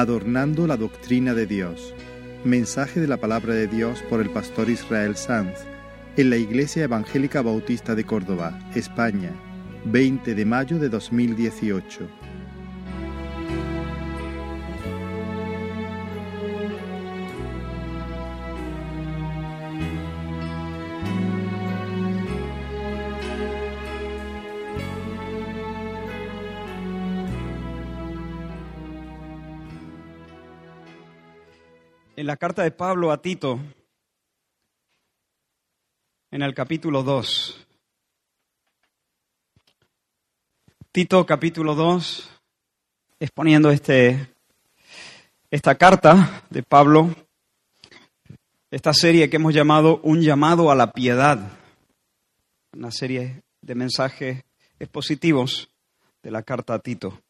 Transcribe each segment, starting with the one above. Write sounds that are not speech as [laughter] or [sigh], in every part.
Adornando la doctrina de Dios. Mensaje de la palabra de Dios por el pastor Israel Sanz en la Iglesia Evangélica Bautista de Córdoba, España, 20 de mayo de 2018. Carta de Pablo a Tito, en el capítulo 2. Tito capítulo 2, exponiendo este, esta carta de Pablo, esta serie que hemos llamado Un llamado a la piedad, una serie de mensajes expositivos de la carta a Tito.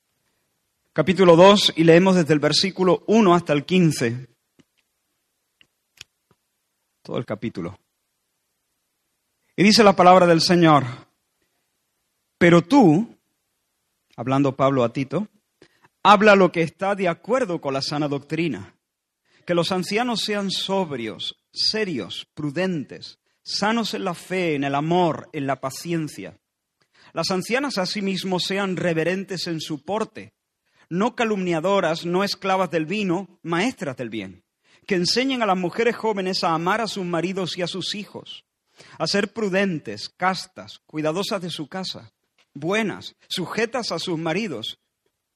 Capítulo 2 y leemos desde el versículo 1 hasta el 15 todo el capítulo. Y dice la palabra del Señor, pero tú, hablando Pablo a Tito, habla lo que está de acuerdo con la sana doctrina, que los ancianos sean sobrios, serios, prudentes, sanos en la fe, en el amor, en la paciencia. Las ancianas asimismo sean reverentes en su porte, no calumniadoras, no esclavas del vino, maestras del bien que enseñen a las mujeres jóvenes a amar a sus maridos y a sus hijos, a ser prudentes, castas, cuidadosas de su casa, buenas, sujetas a sus maridos,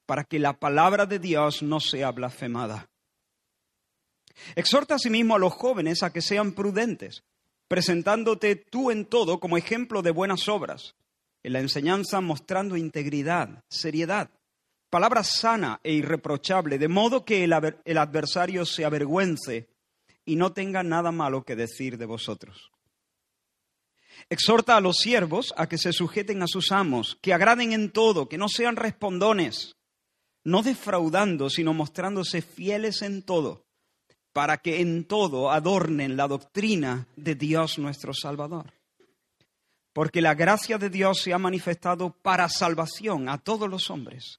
para que la palabra de Dios no sea blasfemada. Exhorta asimismo a los jóvenes a que sean prudentes, presentándote tú en todo como ejemplo de buenas obras, en la enseñanza mostrando integridad, seriedad palabra sana e irreprochable, de modo que el, adversario se avergüence y no tenga nada malo que decir de vosotros. Exhorta a los siervos a que se sujeten a sus amos, que agraden en todo, que no sean respondones, no defraudando, sino mostrándose fieles en todo, para que en todo adornen la doctrina de Dios nuestro Salvador. Porque la gracia de Dios se ha manifestado para salvación a todos los hombres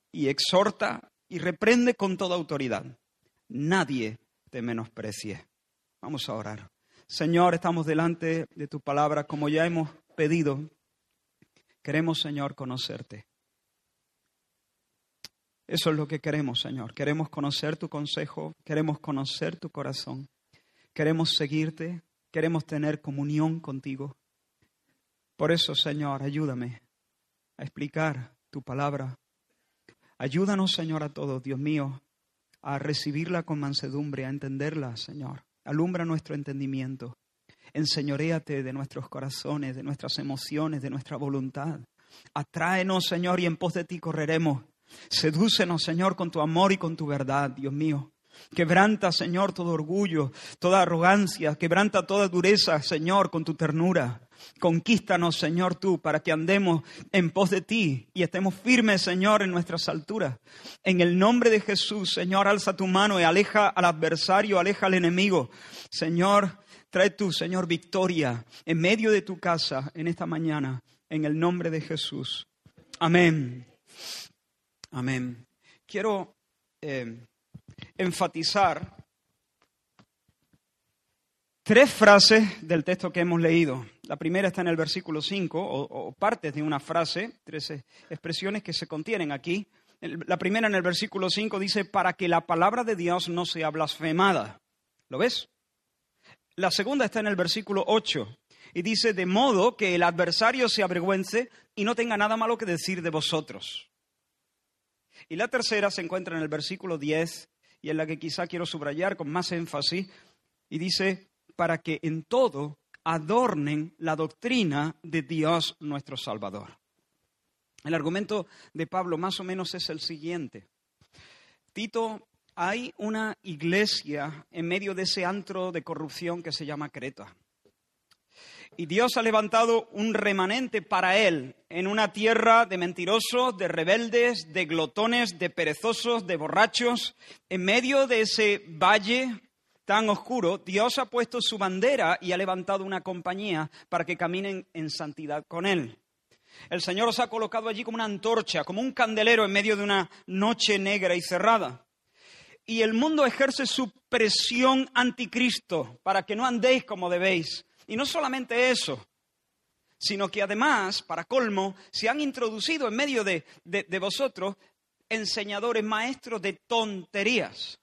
y exhorta y reprende con toda autoridad. Nadie te menosprecie. Vamos a orar. Señor, estamos delante de tu palabra como ya hemos pedido. Queremos, Señor, conocerte. Eso es lo que queremos, Señor. Queremos conocer tu consejo, queremos conocer tu corazón, queremos seguirte, queremos tener comunión contigo. Por eso, Señor, ayúdame a explicar tu palabra Ayúdanos, Señor, a todos, Dios mío, a recibirla con mansedumbre, a entenderla, Señor. Alumbra nuestro entendimiento. Enseñoréate de nuestros corazones, de nuestras emociones, de nuestra voluntad. Atráenos, Señor, y en pos de ti correremos. Sedúcenos, Señor, con tu amor y con tu verdad, Dios mío. Quebranta, Señor, todo orgullo, toda arrogancia. Quebranta toda dureza, Señor, con tu ternura. Conquístanos, Señor, tú, para que andemos en pos de ti y estemos firmes, Señor, en nuestras alturas. En el nombre de Jesús, Señor, alza tu mano y aleja al adversario, aleja al enemigo. Señor, trae tú, Señor, victoria en medio de tu casa en esta mañana, en el nombre de Jesús. Amén. Amén. Quiero eh, enfatizar tres frases del texto que hemos leído. La primera está en el versículo 5, o, partes de una frase, tres expresiones que se contienen aquí. La primera en el versículo 5 dice, para que la palabra de Dios no sea blasfemada. ¿Lo ves? La segunda está en el versículo 8 y dice, de modo que el adversario se avergüence y no tenga nada malo que decir de vosotros. Y la tercera se encuentra en el versículo 10 y en la que quizá quiero subrayar con más énfasis y dice, para que en todo adornen la doctrina de Dios nuestro Salvador. El argumento de Pablo más o menos es el siguiente. Tito hay una iglesia en medio de ese antro de corrupción que se llama Creta. Y Dios ha levantado un remanente para él en una tierra de mentirosos, de rebeldes, de glotones, de perezosos, de borrachos. En medio de ese valle tan oscuro, Dios ha puesto su bandera y ha levantado una compañía para que caminen en santidad con él. El Señor os ha colocado allí como una antorcha, como un candelero en medio de una noche negra y cerrada. Y el mundo ejerce su presión anticristo para que no andéis como debéis. Y no solamente eso, sino que además, para colmo, se han introducido en medio de, de vosotros enseñadores maestros de tonterías.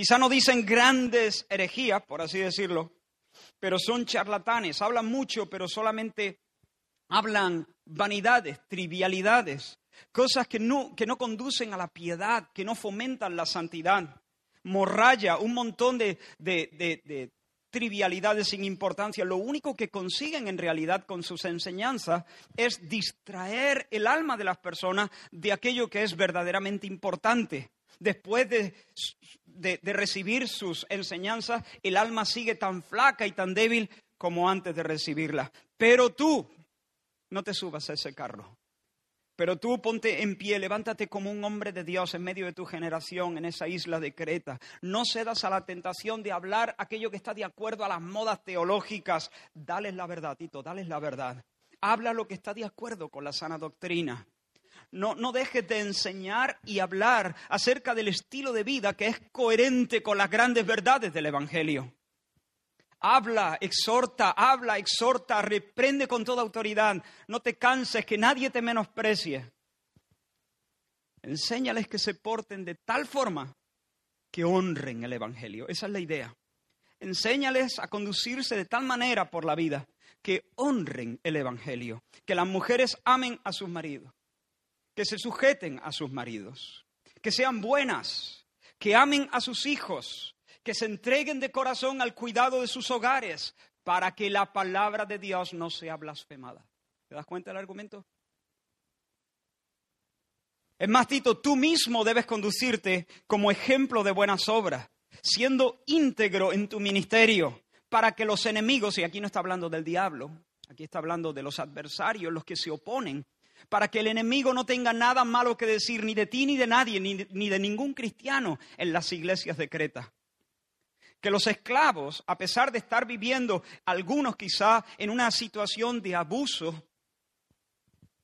Quizá no dicen grandes herejías, por así decirlo, pero son charlatanes, hablan mucho, pero solamente hablan vanidades, trivialidades, cosas que no, que no conducen a la piedad, que no fomentan la santidad. Morralla, un montón de, de trivialidades sin importancia. Lo único que consiguen en realidad con sus enseñanzas es distraer el alma de las personas de aquello que es verdaderamente importante después de, recibir sus enseñanzas, el alma sigue tan flaca y tan débil como antes de recibirla. Pero tú, no te subas a ese carro. Pero tú ponte en pie, levántate como un hombre de Dios en medio de tu generación en esa isla de Creta. No cedas a la tentación de hablar aquello que está de acuerdo a las modas teológicas. Dales la verdad, Tito, dales la verdad. Habla lo que está de acuerdo con la sana doctrina. No, dejes de enseñar y hablar acerca del estilo de vida que es coherente con las grandes verdades del Evangelio. Habla, exhorta, habla, exhorta, reprende con toda autoridad. No te canses, que nadie te menosprecie. Enséñales que se porten de tal forma que honren el Evangelio. Esa es la idea. Enséñales a conducirse de tal manera por la vida que honren el Evangelio, que las mujeres amen a sus maridos, que se sujeten a sus maridos, que sean buenas, que amen a sus hijos, que se entreguen de corazón al cuidado de sus hogares, para que la palabra de Dios no sea blasfemada. ¿Te das cuenta del argumento? Es más, Tito, tú mismo debes conducirte como ejemplo de buenas obras, siendo íntegro en tu ministerio, para que los enemigos, y aquí no está hablando del diablo, aquí está hablando de los adversarios, los que se oponen para que el enemigo no tenga nada malo que decir ni de ti ni de nadie, ni de, ningún cristiano en las iglesias de Creta. Que los esclavos, a pesar de estar viviendo algunos quizá en una situación de abuso,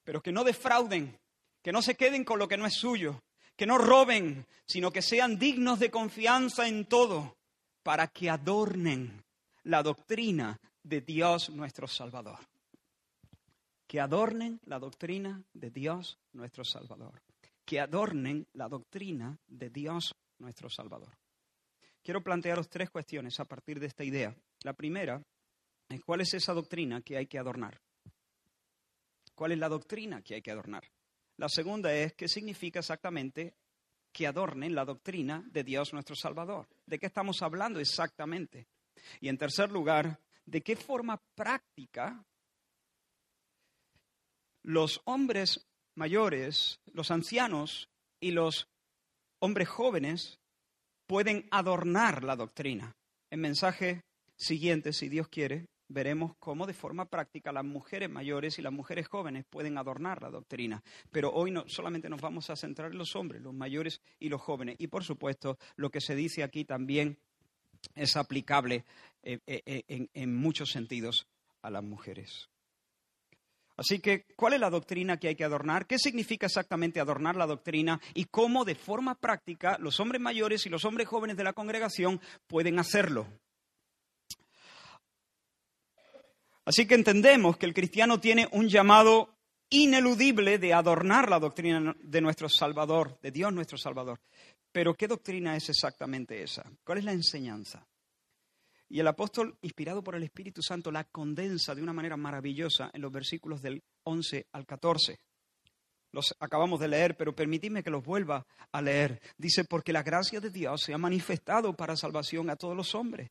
pero que no defrauden, que no se queden con lo que no es suyo, que no roben, sino que sean dignos de confianza en todo, para que adornen la doctrina de Dios nuestro Salvador que adornen la doctrina de Dios nuestro Salvador. Que adornen la doctrina de Dios nuestro Salvador. Quiero plantearos tres cuestiones a partir de esta idea. La primera es cuál es esa doctrina que hay que adornar. ¿Cuál es la doctrina que hay que adornar? La segunda es qué significa exactamente que adornen la doctrina de Dios nuestro Salvador. ¿De qué estamos hablando exactamente? Y en tercer lugar, ¿de qué forma práctica los hombres mayores, los ancianos y los hombres jóvenes pueden adornar la doctrina. En mensaje siguiente, si Dios quiere, veremos cómo de forma práctica las mujeres mayores y las mujeres jóvenes pueden adornar la doctrina. Pero hoy no, solamente nos vamos a centrar en los hombres, los mayores y los jóvenes. Y por supuesto, lo que se dice aquí también es aplicable eh, eh, eh, en muchos sentidos a las mujeres. Así que, ¿cuál es la doctrina que hay que adornar? ¿Qué significa exactamente adornar la doctrina? Y cómo de forma práctica los hombres mayores y los hombres jóvenes de la congregación pueden hacerlo. Así que entendemos que el cristiano tiene un llamado ineludible de adornar la doctrina de nuestro Salvador, de Dios nuestro Salvador. Pero ¿qué doctrina es exactamente esa? ¿Cuál es la enseñanza? Y el apóstol, inspirado por el Espíritu Santo, la condensa de una manera maravillosa en los versículos del 11 al 14. Los acabamos de leer, pero permitidme que los vuelva a leer. Dice, porque la gracia de Dios se ha manifestado para salvación a todos los hombres.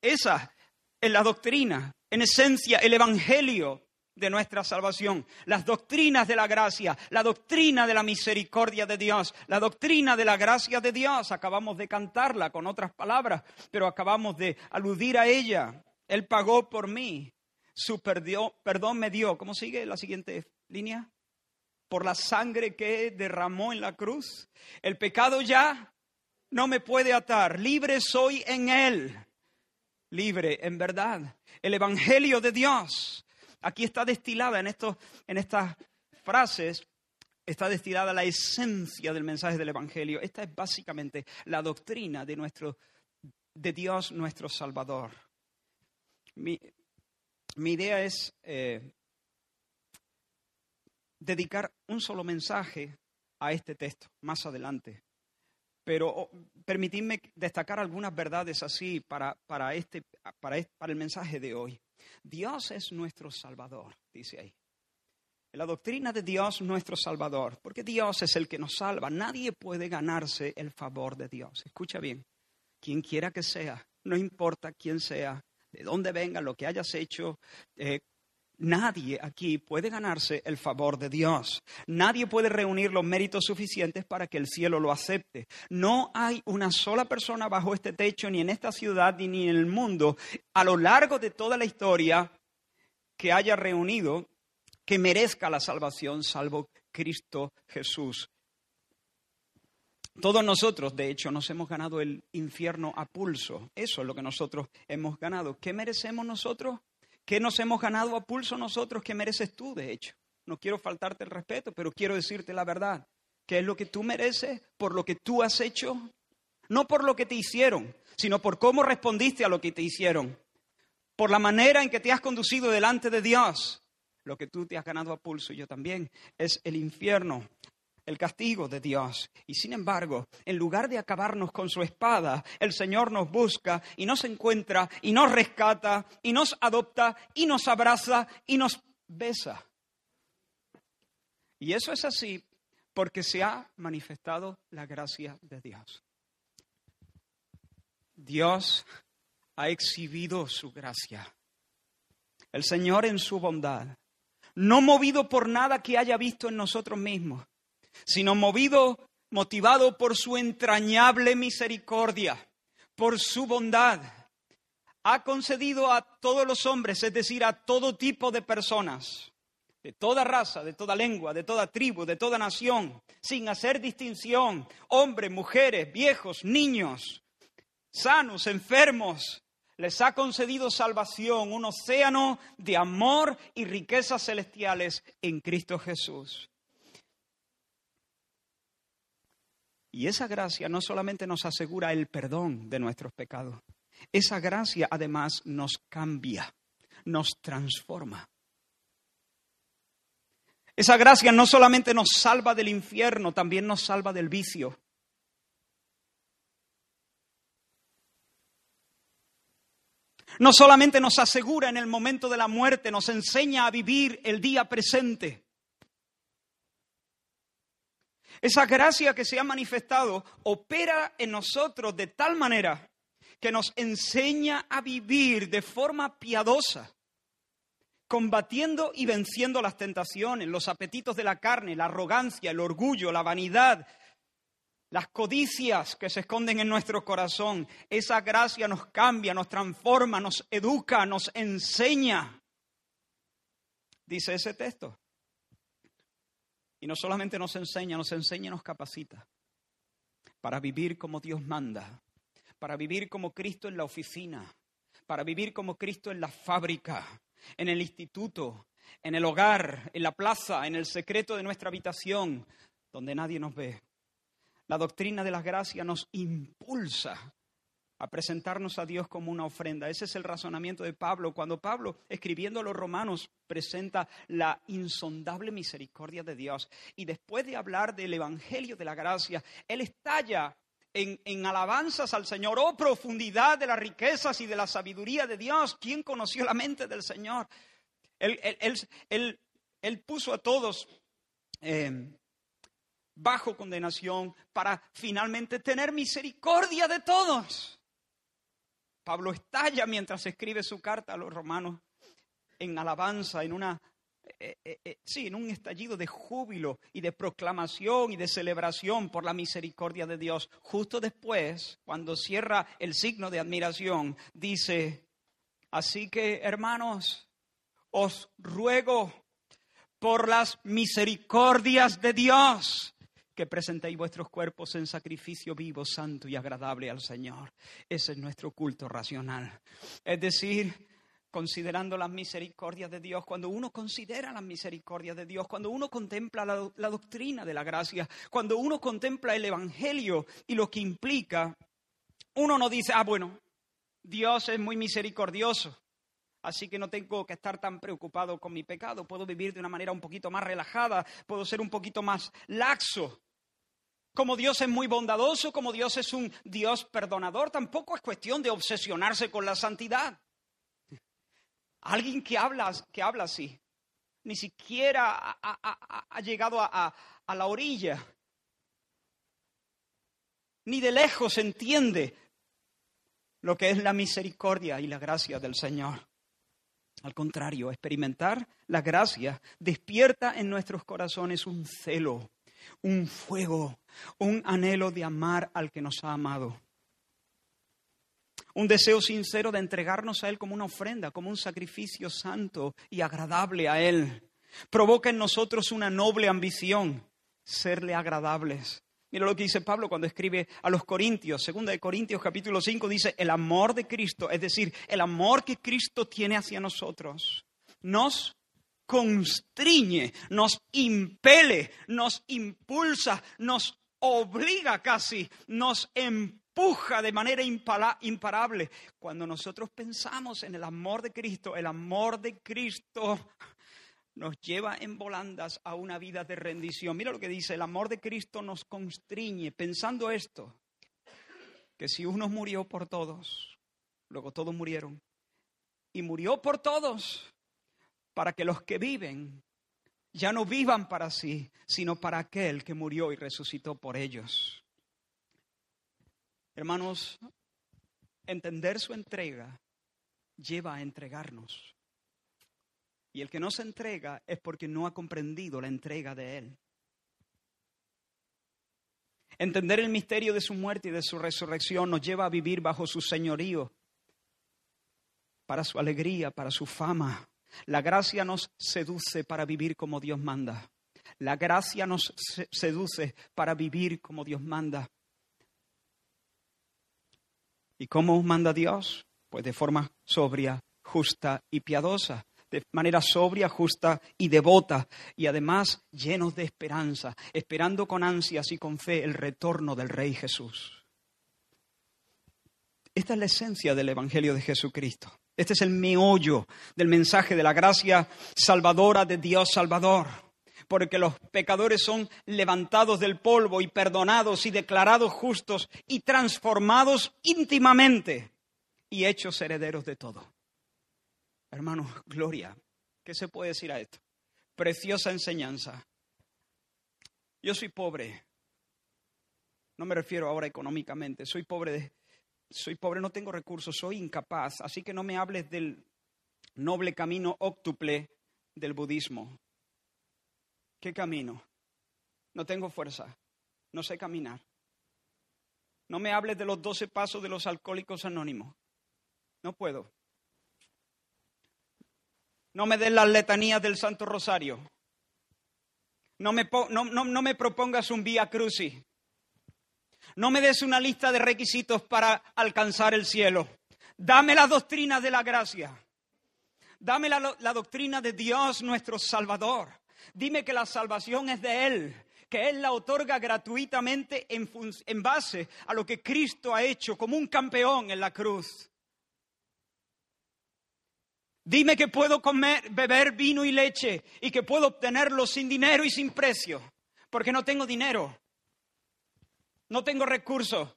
Esa es la doctrina, en esencia el Evangelio de nuestra salvación, las doctrinas de la gracia, la doctrina de la misericordia de Dios, la doctrina de la gracia de Dios. Acabamos de cantarla con otras palabras, pero acabamos de aludir a ella. Él pagó por mí, su perdón me dio. ¿Cómo sigue la siguiente línea? Por la sangre que derramó en la cruz. El pecado ya no me puede atar, libre soy en Él libre en verdad. El Evangelio de Dios. Aquí está destilada en, estos, en estas frases, está destilada la esencia del mensaje del Evangelio. Esta es básicamente la doctrina de, nuestro, de Dios nuestro Salvador. Mi, idea es eh, dedicar un solo mensaje a este texto más adelante pero oh, permitidme destacar algunas verdades así para, para, este, para, el mensaje de hoy. Dios es nuestro Salvador, dice ahí. La doctrina de Dios nuestro Salvador, porque Dios es el que nos salva. Nadie puede ganarse el favor de Dios. Escucha bien, quien quiera que sea, no importa quién sea, de dónde venga, lo que hayas hecho, eh, Nadie aquí puede ganarse el favor de Dios. Nadie puede reunir los méritos suficientes para que el cielo lo acepte. No hay una sola persona bajo este techo, ni en esta ciudad, ni en el mundo, a lo largo de toda la historia, que haya reunido que merezca la salvación, salvo Cristo Jesús. Todos nosotros, de hecho, nos hemos ganado el infierno a pulso. Eso es lo que nosotros hemos ganado. ¿Qué merecemos nosotros? ¿Qué nos hemos ganado a pulso nosotros que mereces tú, de hecho? No quiero faltarte el respeto, pero quiero decirte la verdad. ¿Qué es lo que tú mereces por lo que tú has hecho? No por lo que te hicieron, sino por cómo respondiste a lo que te hicieron. Por la manera en que te has conducido delante de Dios. Lo que tú te has ganado a pulso, yo también, es el infierno el castigo de Dios. Y sin embargo, en lugar de acabarnos con su espada, el Señor nos busca y nos encuentra y nos rescata y nos adopta y nos abraza y nos besa. Y eso es así porque se ha manifestado la gracia de Dios. Dios ha exhibido su gracia. El Señor en su bondad, no movido por nada que haya visto en nosotros mismos, sino movido, motivado por su entrañable misericordia, por su bondad. Ha concedido a todos los hombres, es decir, a todo tipo de personas, de toda raza, de toda lengua, de toda tribu, de toda nación, sin hacer distinción, hombres, mujeres, viejos, niños, sanos, enfermos, les ha concedido salvación, un océano de amor y riquezas celestiales en Cristo Jesús. Y esa gracia no solamente nos asegura el perdón de nuestros pecados, esa gracia además nos cambia, nos transforma. Esa gracia no solamente nos salva del infierno, también nos salva del vicio. No solamente nos asegura en el momento de la muerte, nos enseña a vivir el día presente. Esa gracia que se ha manifestado opera en nosotros de tal manera que nos enseña a vivir de forma piadosa, combatiendo y venciendo las tentaciones, los apetitos de la carne, la arrogancia, el orgullo, la vanidad, las codicias que se esconden en nuestro corazón. Esa gracia nos cambia, nos transforma, nos educa, nos enseña. Dice ese texto. Y no solamente nos enseña, nos enseña y nos capacita para vivir como Dios manda, para vivir como Cristo en la oficina, para vivir como Cristo en la fábrica, en el instituto, en el hogar, en la plaza, en el secreto de nuestra habitación, donde nadie nos ve. La doctrina de la gracia nos impulsa a presentarnos a Dios como una ofrenda. Ese es el razonamiento de Pablo. Cuando Pablo, escribiendo a los romanos, presenta la insondable misericordia de Dios. Y después de hablar del Evangelio de la Gracia, él estalla en, alabanzas al Señor. Oh, profundidad de las riquezas y de la sabiduría de Dios. ¿Quién conoció la mente del Señor? Él, puso a todos eh, bajo condenación para finalmente tener misericordia de todos. Pablo estalla mientras escribe su carta a los romanos en alabanza, en una eh, eh, eh, sí, en un estallido de júbilo y de proclamación y de celebración por la misericordia de Dios. Justo después, cuando cierra el signo de admiración, dice, así que hermanos, os ruego por las misericordias de Dios que presentéis vuestros cuerpos en sacrificio vivo, santo y agradable al Señor. Ese es nuestro culto racional. Es decir, considerando las misericordias de Dios, cuando uno considera las misericordias de Dios, cuando uno contempla la, doctrina de la gracia, cuando uno contempla el Evangelio y lo que implica, uno no dice, ah, bueno, Dios es muy misericordioso, así que no tengo que estar tan preocupado con mi pecado, puedo vivir de una manera un poquito más relajada, puedo ser un poquito más laxo. Como Dios es muy bondadoso, como Dios es un Dios perdonador, tampoco es cuestión de obsesionarse con la santidad. Alguien que habla, que habla así, ni siquiera ha, llegado a, a la orilla, ni de lejos entiende lo que es la misericordia y la gracia del Señor. Al contrario, experimentar la gracia despierta en nuestros corazones un celo un fuego, un anhelo de amar al que nos ha amado. Un deseo sincero de entregarnos a Él como una ofrenda, como un sacrificio santo y agradable a Él. Provoca en nosotros una noble ambición, serle agradables. Mira lo que dice Pablo cuando escribe a los Corintios, segunda de Corintios capítulo 5 dice, el amor de Cristo, es decir, el amor que Cristo tiene hacia nosotros, nos constriñe, nos impele, nos impulsa, nos obliga casi, nos empuja de manera imparable. Cuando nosotros pensamos en el amor de Cristo, el amor de Cristo nos lleva en volandas a una vida de rendición. Mira lo que dice, el amor de Cristo nos constriñe, pensando esto, que si uno murió por todos, luego todos murieron, y murió por todos, para que los que viven ya no vivan para sí, sino para aquel que murió y resucitó por ellos. Hermanos, entender su entrega lleva a entregarnos. Y el que no se entrega es porque no ha comprendido la entrega de Él. Entender el misterio de su muerte y de su resurrección nos lleva a vivir bajo su señorío, para su alegría, para su fama, la gracia nos seduce para vivir como Dios manda. La gracia nos seduce para vivir como Dios manda. ¿Y cómo manda Dios? Pues de forma sobria, justa y piadosa. De manera sobria, justa y devota. Y además llenos de esperanza, esperando con ansias y con fe el retorno del Rey Jesús. Esta es la esencia del Evangelio de Jesucristo. Este es el meollo del mensaje de la gracia salvadora de Dios Salvador. Porque los pecadores son levantados del polvo y perdonados y declarados justos y transformados íntimamente y hechos herederos de todo. Hermanos, gloria. ¿Qué se puede decir a esto? Preciosa enseñanza. Yo soy pobre. No me refiero ahora económicamente. Soy pobre de, soy pobre, no tengo recursos, soy incapaz, así que no me hables del noble camino óctuple del budismo. ¿Qué camino? No tengo fuerza, no sé caminar. No me hables de los doce pasos de los alcohólicos anónimos. No puedo. No me des las letanías del Santo Rosario. No me, no, no me propongas un vía crucis. No me des una lista de requisitos para alcanzar el cielo. Dame la doctrina de la gracia. Dame la, doctrina de Dios nuestro Salvador. Dime que la salvación es de Él, que Él la otorga gratuitamente en, base a lo que Cristo ha hecho como un campeón en la cruz. Dime que puedo comer, beber vino y leche y que puedo obtenerlo sin dinero y sin precio, porque no tengo dinero, no tengo recursos,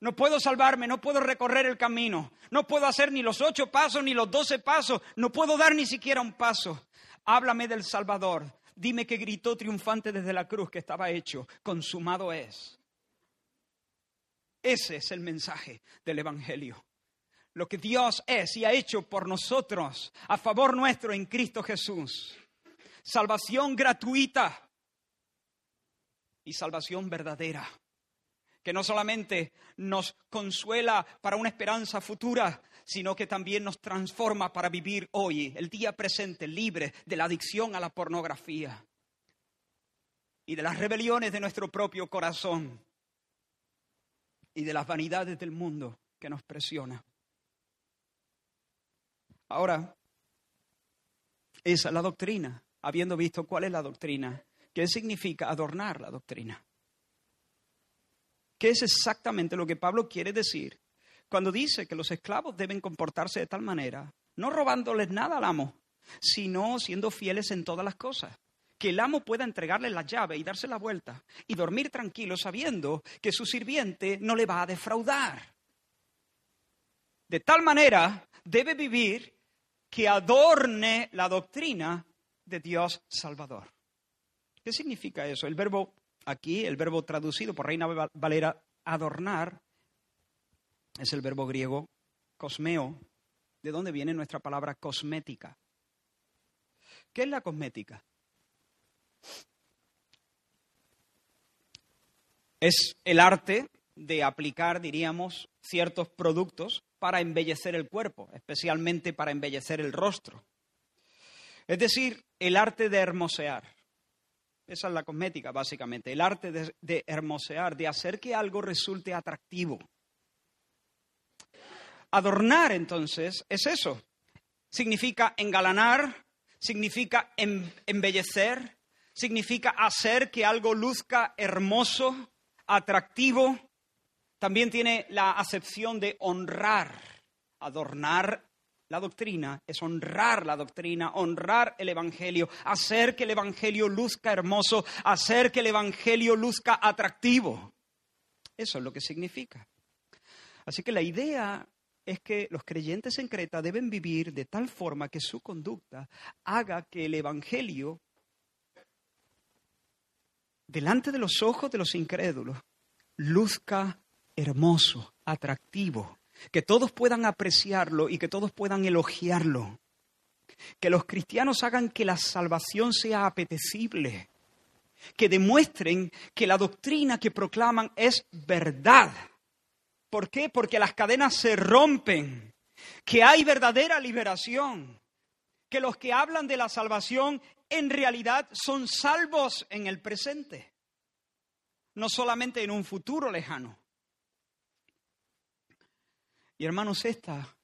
no puedo salvarme, no puedo recorrer el camino, no puedo hacer ni los ocho pasos ni los doce pasos, no puedo dar ni siquiera un paso. Háblame del Salvador, dime que gritó triunfante desde la cruz que estaba hecho, consumado es. Ese es el mensaje del Evangelio. Lo que Dios es y ha hecho por nosotros a favor nuestro en Cristo Jesús. Salvación gratuita y salvación verdadera, que no solamente nos consuela para una esperanza futura, sino que también nos transforma para vivir hoy, el día presente, libre de la adicción a la pornografía y de las rebeliones de nuestro propio corazón y de las vanidades del mundo que nos presiona. Ahora, esa es la doctrina, habiendo visto cuál es la doctrina. ¿Qué significa adornar la doctrina? ¿Qué es exactamente lo que Pablo quiere decir cuando dice que los esclavos deben comportarse de tal manera, no robándoles nada al amo, sino siendo fieles en todas las cosas? Que el amo pueda entregarle la llave y darse la vuelta y dormir tranquilo sabiendo que su sirviente no le va a defraudar. De tal manera debe vivir que adorne la doctrina de Dios Salvador. ¿Qué significa eso? El verbo aquí, el verbo traducido por Reina Valera, adornar, es el verbo griego cosmeo, de dónde viene nuestra palabra cosmética. ¿Qué es la cosmética? Es el arte de aplicar, diríamos, ciertos productos para embellecer el cuerpo, especialmente para embellecer el rostro. Es decir, el arte de hermosear. Esa es la cosmética, básicamente. El arte de, hermosear, de hacer que algo resulte atractivo. Adornar, entonces, es eso. Significa engalanar, significa em, embellecer, significa hacer que algo luzca hermoso, atractivo, también tiene la acepción de honrar, adornar la doctrina, es honrar la doctrina, honrar el Evangelio, hacer que el Evangelio luzca hermoso, hacer que el Evangelio luzca atractivo. Eso es lo que significa. Así que la idea es que los creyentes en Creta deben vivir de tal forma que su conducta haga que el Evangelio, delante de los ojos de los incrédulos, luzca hermoso, atractivo, que todos puedan apreciarlo y que todos puedan elogiarlo. Que los cristianos hagan que la salvación sea apetecible, que demuestren que la doctrina que proclaman es verdad. ¿Por qué? Porque las cadenas se rompen, que hay verdadera liberación, que los que hablan de la salvación en realidad son salvos en el presente, no solamente en un futuro lejano. Y hermanos, esta,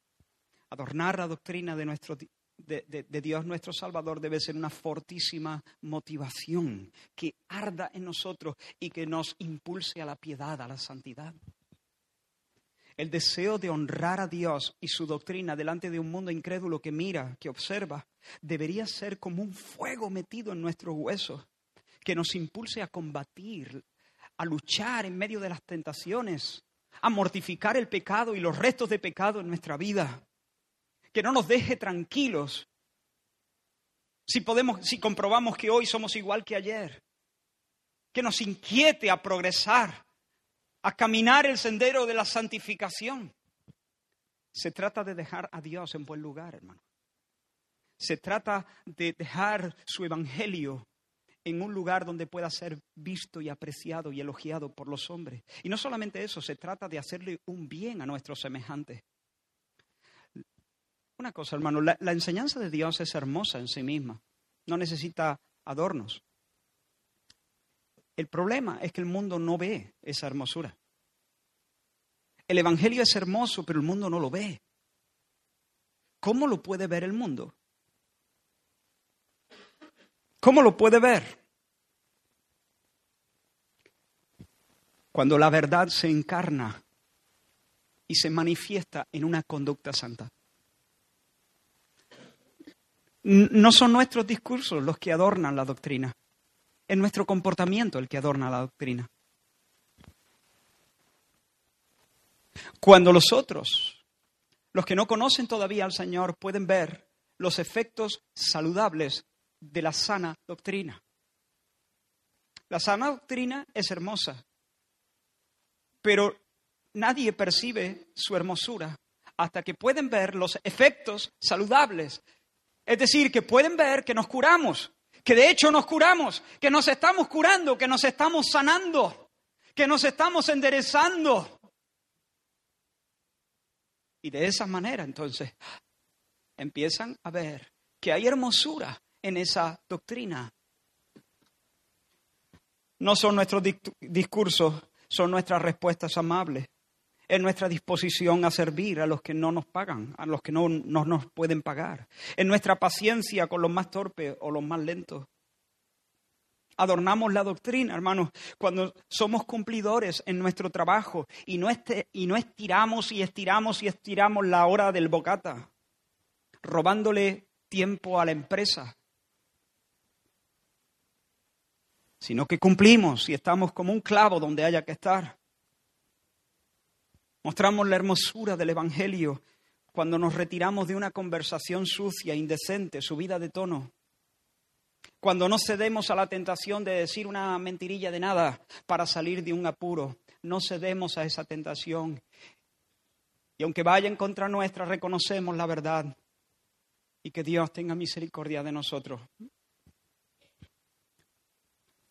adornar la doctrina de, nuestro, de, Dios nuestro Salvador debe ser una fortísima motivación que arda en nosotros y que nos impulse a la piedad, a la santidad. El deseo de honrar a Dios y su doctrina delante de un mundo incrédulo que mira, que observa, debería ser como un fuego metido en nuestros huesos, que nos impulse a combatir, a luchar en medio de las tentaciones, a mortificar el pecado y los restos de pecado en nuestra vida. Que no nos deje tranquilos si podemos, si comprobamos que hoy somos igual que ayer. Que nos inquiete a progresar, a caminar el sendero de la santificación. Se trata de dejar a Dios en buen lugar, hermano. Se trata de dejar su evangelio en un lugar donde pueda ser visto y apreciado y elogiado por los hombres. Y no solamente eso, se trata de hacerle un bien a nuestros semejantes. Una cosa, hermano, la, enseñanza de Dios es hermosa en sí misma, no necesita adornos. El problema es que el mundo no ve esa hermosura. El Evangelio es hermoso, pero el mundo no lo ve. ¿Cómo lo puede ver el mundo? ¿Cómo lo puede ver? Cuando la verdad se encarna y se manifiesta en una conducta santa. No son nuestros discursos los que adornan la doctrina, es nuestro comportamiento el que adorna la doctrina. Cuando los otros, los que no conocen todavía al Señor, pueden ver los efectos saludables de la sana doctrina. La sana doctrina es hermosa, pero nadie percibe su hermosura hasta que pueden ver los efectos saludables. Es decir, que pueden ver que nos curamos, que de hecho nos curamos, que nos estamos curando, que nos estamos sanando, que nos estamos enderezando. Y de esa manera entonces empiezan a ver que hay hermosura en esa doctrina. No son nuestros discursos, son nuestras respuestas amables. Es nuestra disposición a servir a los que no nos pagan, a los que no, no nos pueden pagar. Es nuestra paciencia con los más torpes o los más lentos adornamos la doctrina, hermanos, cuando somos cumplidores en nuestro trabajo y no, y no estiramos y estiramos y estiramos la hora del bocata, robándole tiempo a la empresa, sino que cumplimos y estamos como un clavo donde haya que estar. Mostramos la hermosura del Evangelio cuando nos retiramos de una conversación sucia, indecente, subida de tono cuando no cedemos a la tentación de decir una mentirilla de nada para salir de un apuro, no cedemos a esa tentación. Y aunque vaya en contra nuestra, reconocemos la verdad y que Dios tenga misericordia de nosotros.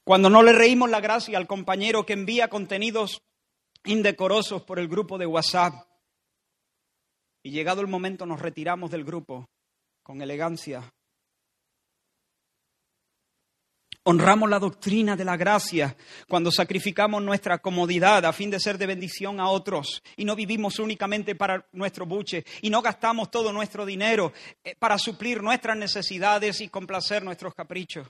Cuando no le reímos la gracia al compañero que envía contenidos indecorosos por el grupo de WhatsApp. Y llegado el momento nos retiramos del grupo con elegancia, Honramos la doctrina de la gracia cuando sacrificamos nuestra comodidad a fin de ser de bendición a otros. Y no vivimos únicamente para nuestro buche y no gastamos todo nuestro dinero eh, para suplir nuestras necesidades y complacer nuestros caprichos.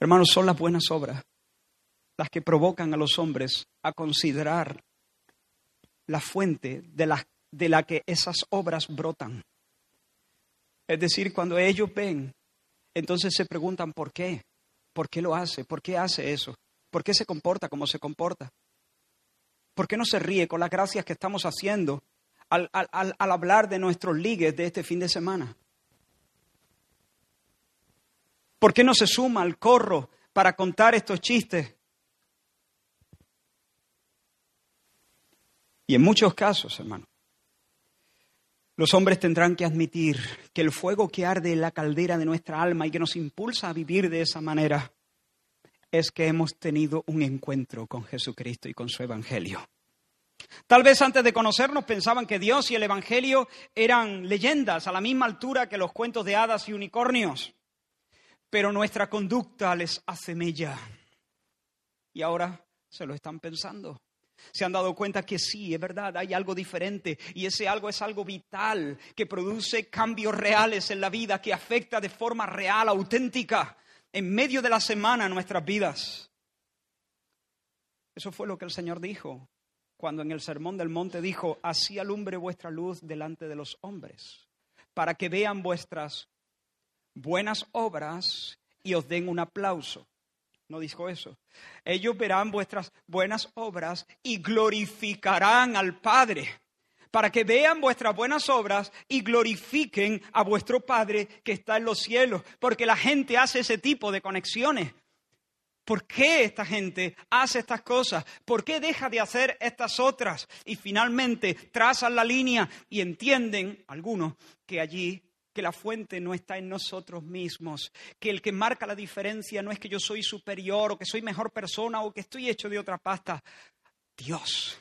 Hermanos, son las buenas obras las que provocan a los hombres a considerar la fuente de las de la que esas obras brotan. Es decir, cuando ellos ven, entonces se preguntan por qué, por qué lo hace, por qué hace eso, por qué se comporta como se comporta, por qué no se ríe con las gracias que estamos haciendo al, al hablar de nuestros ligues de este fin de semana. ¿Por qué no se suma al corro para contar estos chistes? Y en muchos casos, hermano, los hombres tendrán que admitir que el fuego que arde en la caldera de nuestra alma y que nos impulsa a vivir de esa manera es que hemos tenido un encuentro con Jesucristo y con su Evangelio. Tal vez antes de conocernos pensaban que Dios y el Evangelio eran leyendas a la misma altura que los cuentos de hadas y unicornios, pero nuestra conducta les hace mella. Y ahora se lo están pensando se han dado cuenta que sí, es verdad, hay algo diferente y ese algo es algo vital que produce cambios reales en la vida, que afecta de forma real, auténtica, en medio de la semana nuestras vidas. Eso fue lo que el Señor dijo cuando en el Sermón del Monte dijo, así alumbre vuestra luz delante de los hombres, para que vean vuestras buenas obras y os den un aplauso. No dijo eso. Ellos verán vuestras buenas obras y glorificarán al Padre. Para que vean vuestras buenas obras y glorifiquen a vuestro Padre que está en los cielos. Porque la gente hace ese tipo de conexiones. ¿Por qué esta gente hace estas cosas? ¿Por qué deja de hacer estas otras? Y finalmente trazan la línea y entienden, algunos, que allí que la fuente no está en nosotros mismos, que el que marca la diferencia no es que yo soy superior o que soy mejor persona o que estoy hecho de otra pasta. Dios,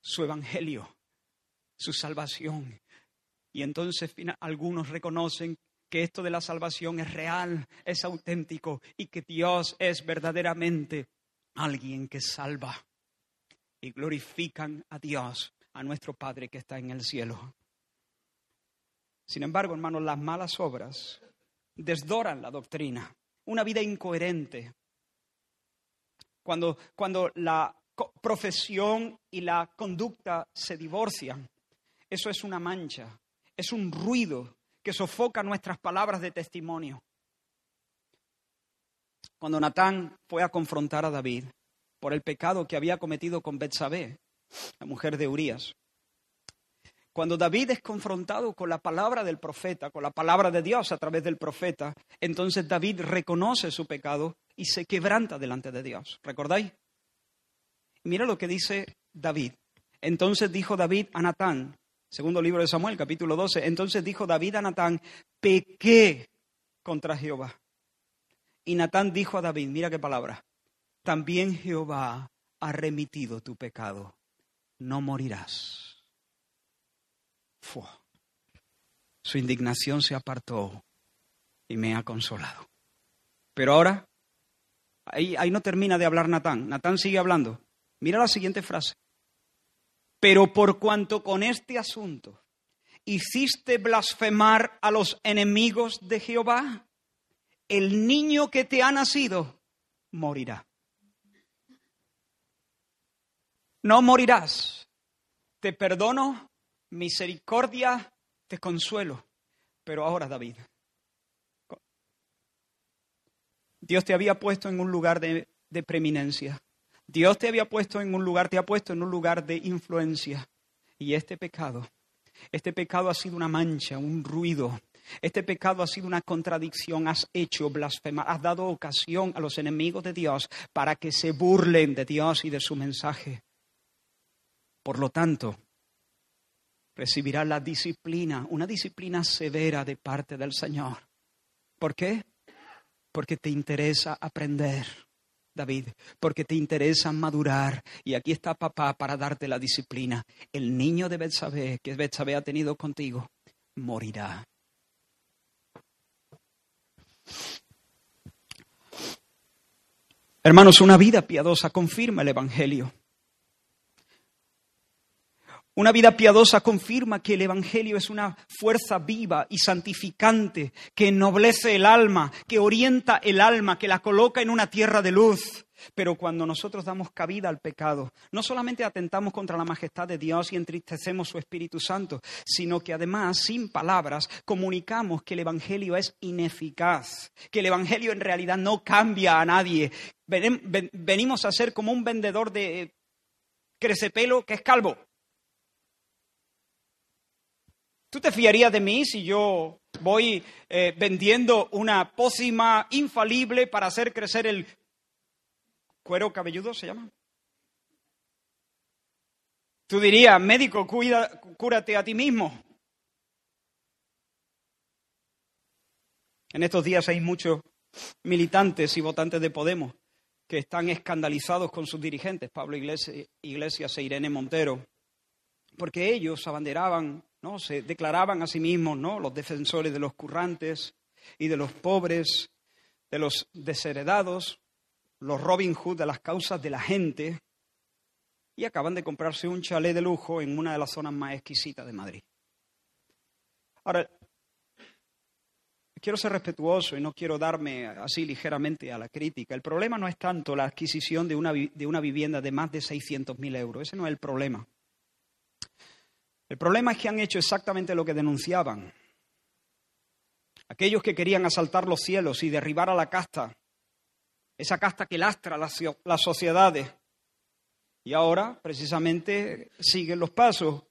su evangelio, su salvación. Y entonces algunos reconocen que esto de la salvación es real, es auténtico y que Dios es verdaderamente alguien que salva. Y glorifican a Dios, a nuestro Padre que está en el cielo. Sin embargo, hermanos, las malas obras desdoran la doctrina, una vida incoherente. Cuando, cuando la profesión y la conducta se divorcian, eso es una mancha, es un ruido que sofoca nuestras palabras de testimonio. Cuando Natán fue a confrontar a David por el pecado que había cometido con Betsabé, la mujer de Urías, cuando David es confrontado con la palabra del profeta, con la palabra de Dios a través del profeta, entonces David reconoce su pecado y se quebranta delante de Dios. ¿Recordáis? Mira lo que dice David. Entonces dijo David a Natán, segundo libro de Samuel, capítulo 12, entonces dijo David a Natán, pequé contra Jehová. Y Natán dijo a David, mira qué palabra, también Jehová ha remitido tu pecado, no morirás. Su indignación se apartó y me ha consolado. Pero ahora, ahí, no termina de hablar Natán. Natán sigue hablando. Mira la siguiente frase. Pero por cuanto con este asunto hiciste blasfemar a los enemigos de Jehová, el niño que te ha nacido morirá. No morirás. Te perdono misericordia, te consuelo. Pero ahora, David, Dios te había puesto en un lugar de, preeminencia. Dios te había puesto en un lugar, te ha puesto en un lugar de influencia. Y este pecado, este pecado ha sido una mancha, un ruido. Este pecado ha sido una contradicción. Has hecho blasfema, has dado ocasión a los enemigos de Dios para que se burlen de Dios y de su mensaje. Por lo tanto, recibirá la disciplina, una disciplina severa de parte del Señor. ¿Por qué? Porque te interesa aprender, David, porque te interesa madurar. Y aquí está papá para darte la disciplina. El niño de Betsabé, que Betsabé ha tenido contigo, morirá. Hermanos, una vida piadosa confirma el Evangelio. Una vida piadosa confirma que el Evangelio es una fuerza viva y santificante que ennoblece el alma, que orienta el alma, que la coloca en una tierra de luz. Pero cuando nosotros damos cabida al pecado, no solamente atentamos contra la majestad de Dios y entristecemos su Espíritu Santo, sino que además, sin palabras, comunicamos que el Evangelio es ineficaz, que el Evangelio en realidad no cambia a nadie. Venimos a ser como un vendedor de crecepelo que es calvo. ¿Tú te fiarías de mí si yo voy eh, vendiendo una pócima infalible para hacer crecer el cuero cabelludo, se llama? Tú dirías, médico, cuida, cúrate a ti mismo. En estos días hay muchos militantes y votantes de Podemos que están escandalizados con sus dirigentes, Pablo Iglesias e Irene Montero, porque ellos abanderaban ¿no? Se declaraban a sí mismos, ¿no? Los defensores de los currantes y de los pobres, de los desheredados, los Robin Hood de las causas de la gente, y acaban de comprarse un chalet de lujo en una de las zonas más exquisitas de Madrid. Ahora, quiero ser respetuoso y no quiero darme así ligeramente a la crítica. El problema no es tanto la adquisición de una, de una vivienda de más de 600.000 euros, ese no es el problema. El problema es que han hecho exactamente lo que denunciaban. Aquellos que querían asaltar los cielos y derribar a la casta, esa casta que lastra las, sociedades. Y ahora, precisamente, siguen los pasos,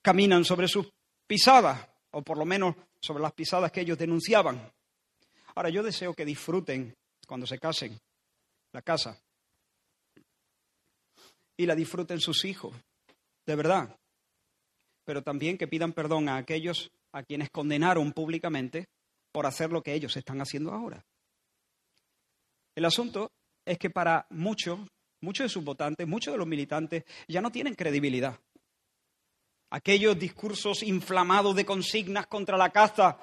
caminan sobre sus pisadas, o por lo menos sobre las pisadas que ellos denunciaban. Ahora, yo deseo que disfruten, cuando se casen, la casa. Y la disfruten sus hijos, de verdad pero también que pidan perdón a aquellos a quienes condenaron públicamente por hacer lo que ellos están haciendo ahora. El asunto es que para muchos, muchos de sus votantes, muchos de los militantes ya no tienen credibilidad. Aquellos discursos inflamados de consignas contra la caza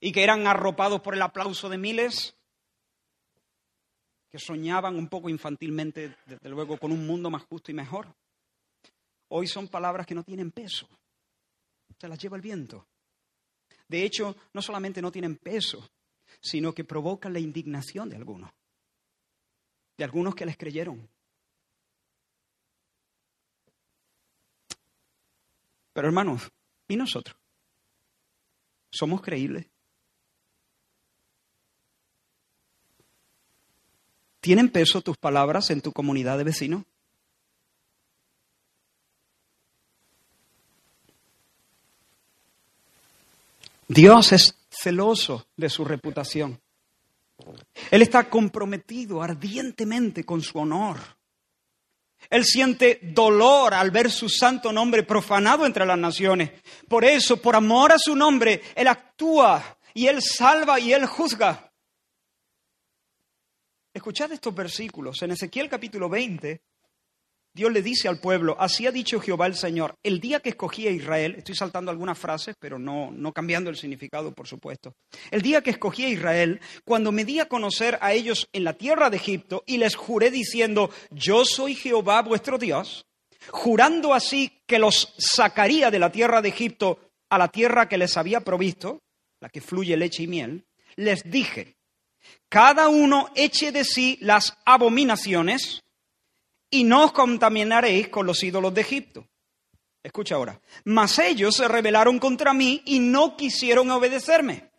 y que eran arropados por el aplauso de miles, que soñaban un poco infantilmente, desde luego, con un mundo más justo y mejor. Hoy son palabras que no tienen peso se las lleva el viento. De hecho, no solamente no tienen peso, sino que provoca la indignación de algunos, de algunos que les creyeron. Pero hermanos, ¿y nosotros? ¿Somos creíbles? ¿Tienen peso tus palabras en tu comunidad de vecinos? Dios es celoso de su reputación. Él está comprometido ardientemente con su honor. Él siente dolor al ver su santo nombre profanado entre las naciones. Por eso, por amor a su nombre, Él actúa y Él salva y Él juzga. Escuchad estos versículos. En Ezequiel capítulo 20, Dios le dice al pueblo, así ha dicho Jehová el Señor, el día que escogí a Israel, estoy saltando algunas frases, pero no, no cambiando el significado, por supuesto, el día que escogí a Israel, cuando me di a conocer a ellos en la tierra de Egipto y les juré diciendo, yo soy Jehová vuestro Dios, jurando así que los sacaría de la tierra de Egipto a la tierra que les había provisto, la que fluye leche y miel, les dije, cada uno eche de sí las abominaciones, y no os contaminaréis con los ídolos de Egipto. Escucha ahora. Mas ellos se rebelaron contra mí y no quisieron obedecerme.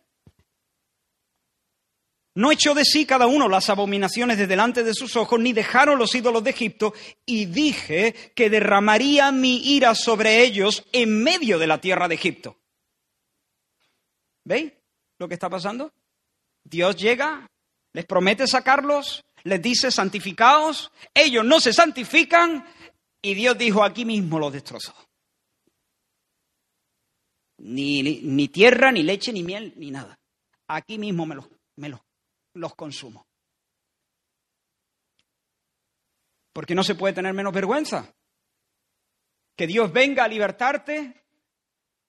No echó de sí cada uno las abominaciones de delante de sus ojos, ni dejaron los ídolos de Egipto, y dije que derramaría mi ira sobre ellos en medio de la tierra de Egipto. ¿Veis lo que está pasando? Dios llega, les promete sacarlos, les dice, santificaos, ellos no se santifican y Dios dijo, aquí mismo los destrozó. Ni, ni, tierra, ni leche, ni miel, ni nada. Aquí mismo me los, me los, los consumo. Porque no se puede tener menos vergüenza. Que Dios venga a libertarte,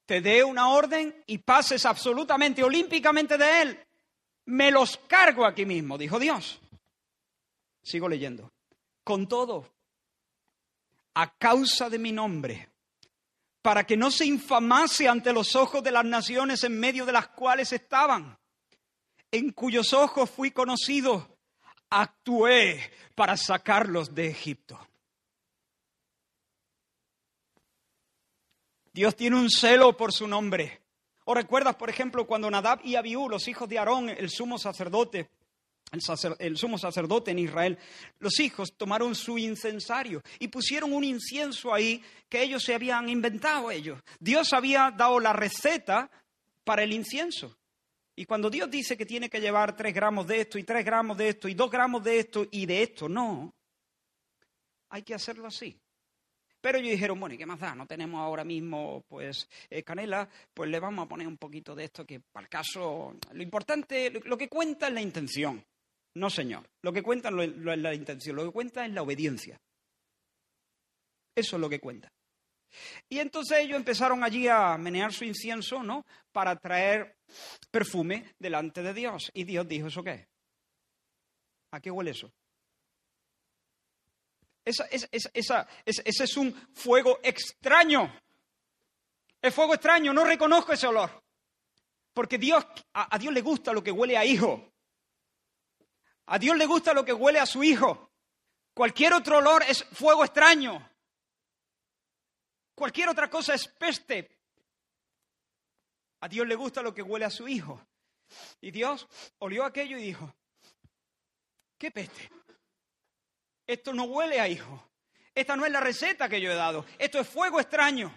te dé una orden y pases absolutamente, olímpicamente de Él. Me los cargo aquí mismo, dijo Dios. Sigo leyendo. Con todo, a causa de mi nombre, para que no se infamase ante los ojos de las naciones en medio de las cuales estaban, en cuyos ojos fui conocido, actué para sacarlos de Egipto. Dios tiene un celo por su nombre. ¿O recuerdas, por ejemplo, cuando Nadab y Abiú, los hijos de Aarón, el sumo sacerdote, el, sumo sacerdote en Israel, los hijos tomaron su incensario y pusieron un incienso ahí que ellos se habían inventado ellos. Dios había dado la receta para el incienso. Y cuando Dios dice que tiene que llevar tres gramos de esto y tres gramos de esto y dos gramos de esto y de esto, no, hay que hacerlo así. Pero ellos dijeron, bueno, ¿y qué más da? No tenemos ahora mismo, pues, eh, canela, pues le vamos a poner un poquito de esto que, para el caso, lo importante, lo que cuenta es la intención. No, Señor. Lo que cuenta no es la intención, lo que cuenta es la obediencia. Eso es lo que cuenta. Y entonces ellos empezaron allí a menear su incienso, ¿no? Para traer perfume delante de Dios. Y Dios dijo, ¿eso qué? ¿A qué huele eso? Esa, ese es un fuego extraño. Es fuego extraño, no reconozco ese olor. Porque Dios, a Dios le gusta lo que huele a hijo. A Dios le gusta lo que huele a su hijo. Cualquier otro olor es fuego extraño. Cualquier otra cosa es peste. A Dios le gusta lo que huele a su hijo. Y Dios olió aquello y dijo, ¿qué peste? Esto no huele a hijo. Esta no es la receta que yo he dado. Esto es fuego extraño.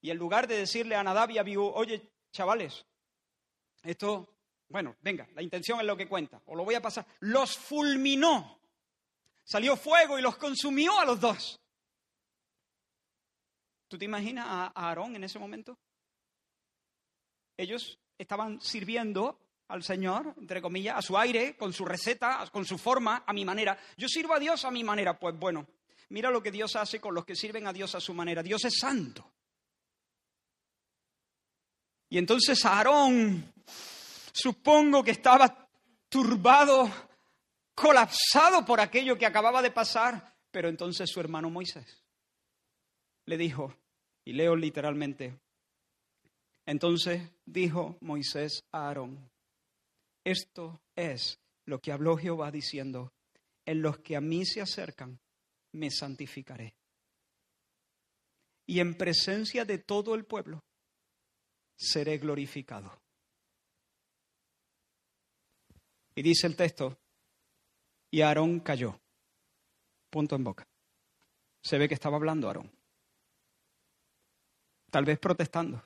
Y en lugar de decirle a Nadab y a Abiú, oye, chavales, esto bueno, venga, la intención es lo que cuenta, o lo voy a pasar. Los fulminó. Salió fuego y los consumió a los dos. ¿Tú te imaginas a Aarón en ese momento? Ellos estaban sirviendo al Señor, entre comillas, a su aire, con su receta, con su forma, a mi manera. Yo sirvo a Dios a mi manera. Pues bueno, mira lo que Dios hace con los que sirven a Dios a su manera. Dios es santo. Y entonces Aarón Supongo que estaba turbado, colapsado por aquello que acababa de pasar, pero entonces su hermano Moisés le dijo, y leo literalmente, entonces dijo Moisés a Aarón, Esto es lo que habló Jehová diciendo, en los que a mí se acercan, me santificaré. Y en presencia de todo el pueblo, seré glorificado. Y dice el texto, y Aarón cayó. Punto en boca. Se ve que estaba hablando Aarón. Tal vez protestando.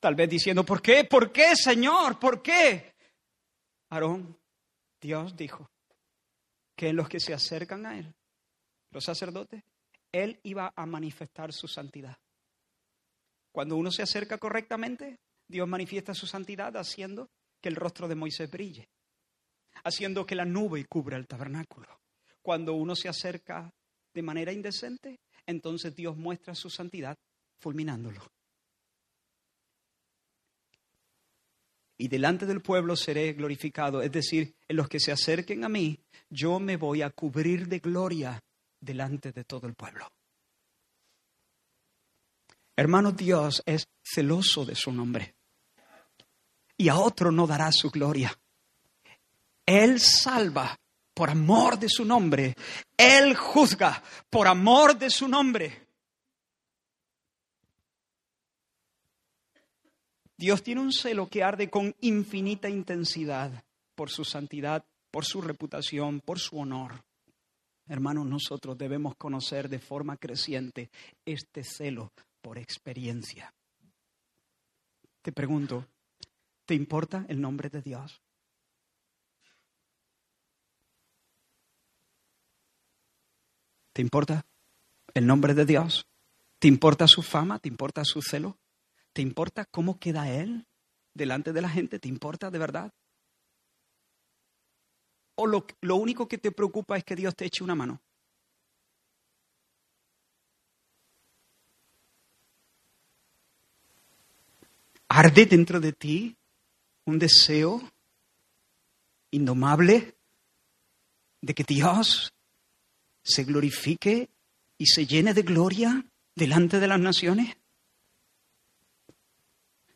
Tal vez diciendo, ¿por qué? ¿Por qué, Señor? ¿Por qué? Aarón, Dios dijo que en los que se acercan a Él, los sacerdotes, Él iba a manifestar su santidad. Cuando uno se acerca correctamente, Dios manifiesta su santidad haciendo que el rostro de Moisés brille, haciendo que la nube cubra el tabernáculo. Cuando uno se acerca de manera indecente, entonces Dios muestra su santidad fulminándolo. Y delante del pueblo seré glorificado, es decir, en los que se acerquen a mí, yo me voy a cubrir de gloria delante de todo el pueblo. Hermano, Dios es celoso de su nombre y a otro no dará su gloria. Él salva por amor de su nombre. Él juzga por amor de su nombre. Dios tiene un celo que arde con infinita intensidad por su santidad, por su reputación, por su honor. Hermanos, nosotros debemos conocer de forma creciente este celo por experiencia. Te pregunto, ¿te importa el nombre de Dios? ¿Te importa el nombre de Dios? ¿Te importa su fama? ¿Te importa su celo? ¿Te importa cómo queda Él delante de la gente? ¿Te importa de verdad? ¿O lo, lo único que te preocupa es que Dios te eche una mano? ¿Arde dentro de ti un deseo indomable de que Dios se glorifique y se llene de gloria delante de las naciones?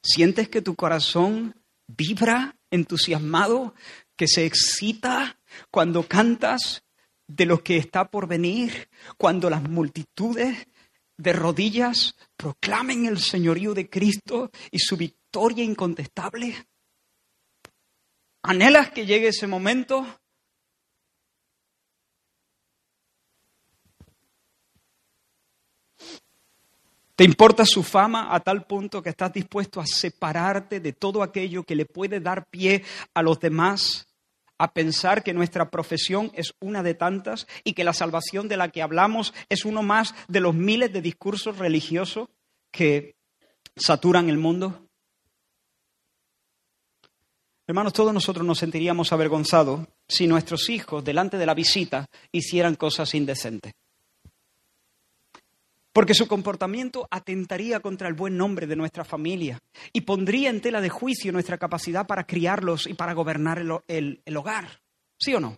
¿Sientes que tu corazón vibra entusiasmado, que se excita cuando cantas de lo que está por venir, cuando las multitudes de rodillas proclamen el señorío de Cristo y su victoria incontestable? ¿Anhelas que llegue ese momento? ¿Te importa su fama a tal punto que estás dispuesto a separarte de todo aquello que le puede dar pie a los demás, a pensar que nuestra profesión es una de tantas y que la salvación de la que hablamos es uno más de los miles de discursos religiosos que saturan el mundo? Hermanos, todos nosotros nos sentiríamos avergonzados si nuestros hijos delante de la visita hicieran cosas indecentes porque su comportamiento atentaría contra el buen nombre de nuestra familia y pondría en tela de juicio nuestra capacidad para criarlos y para gobernar el, hogar. ¿Sí o no?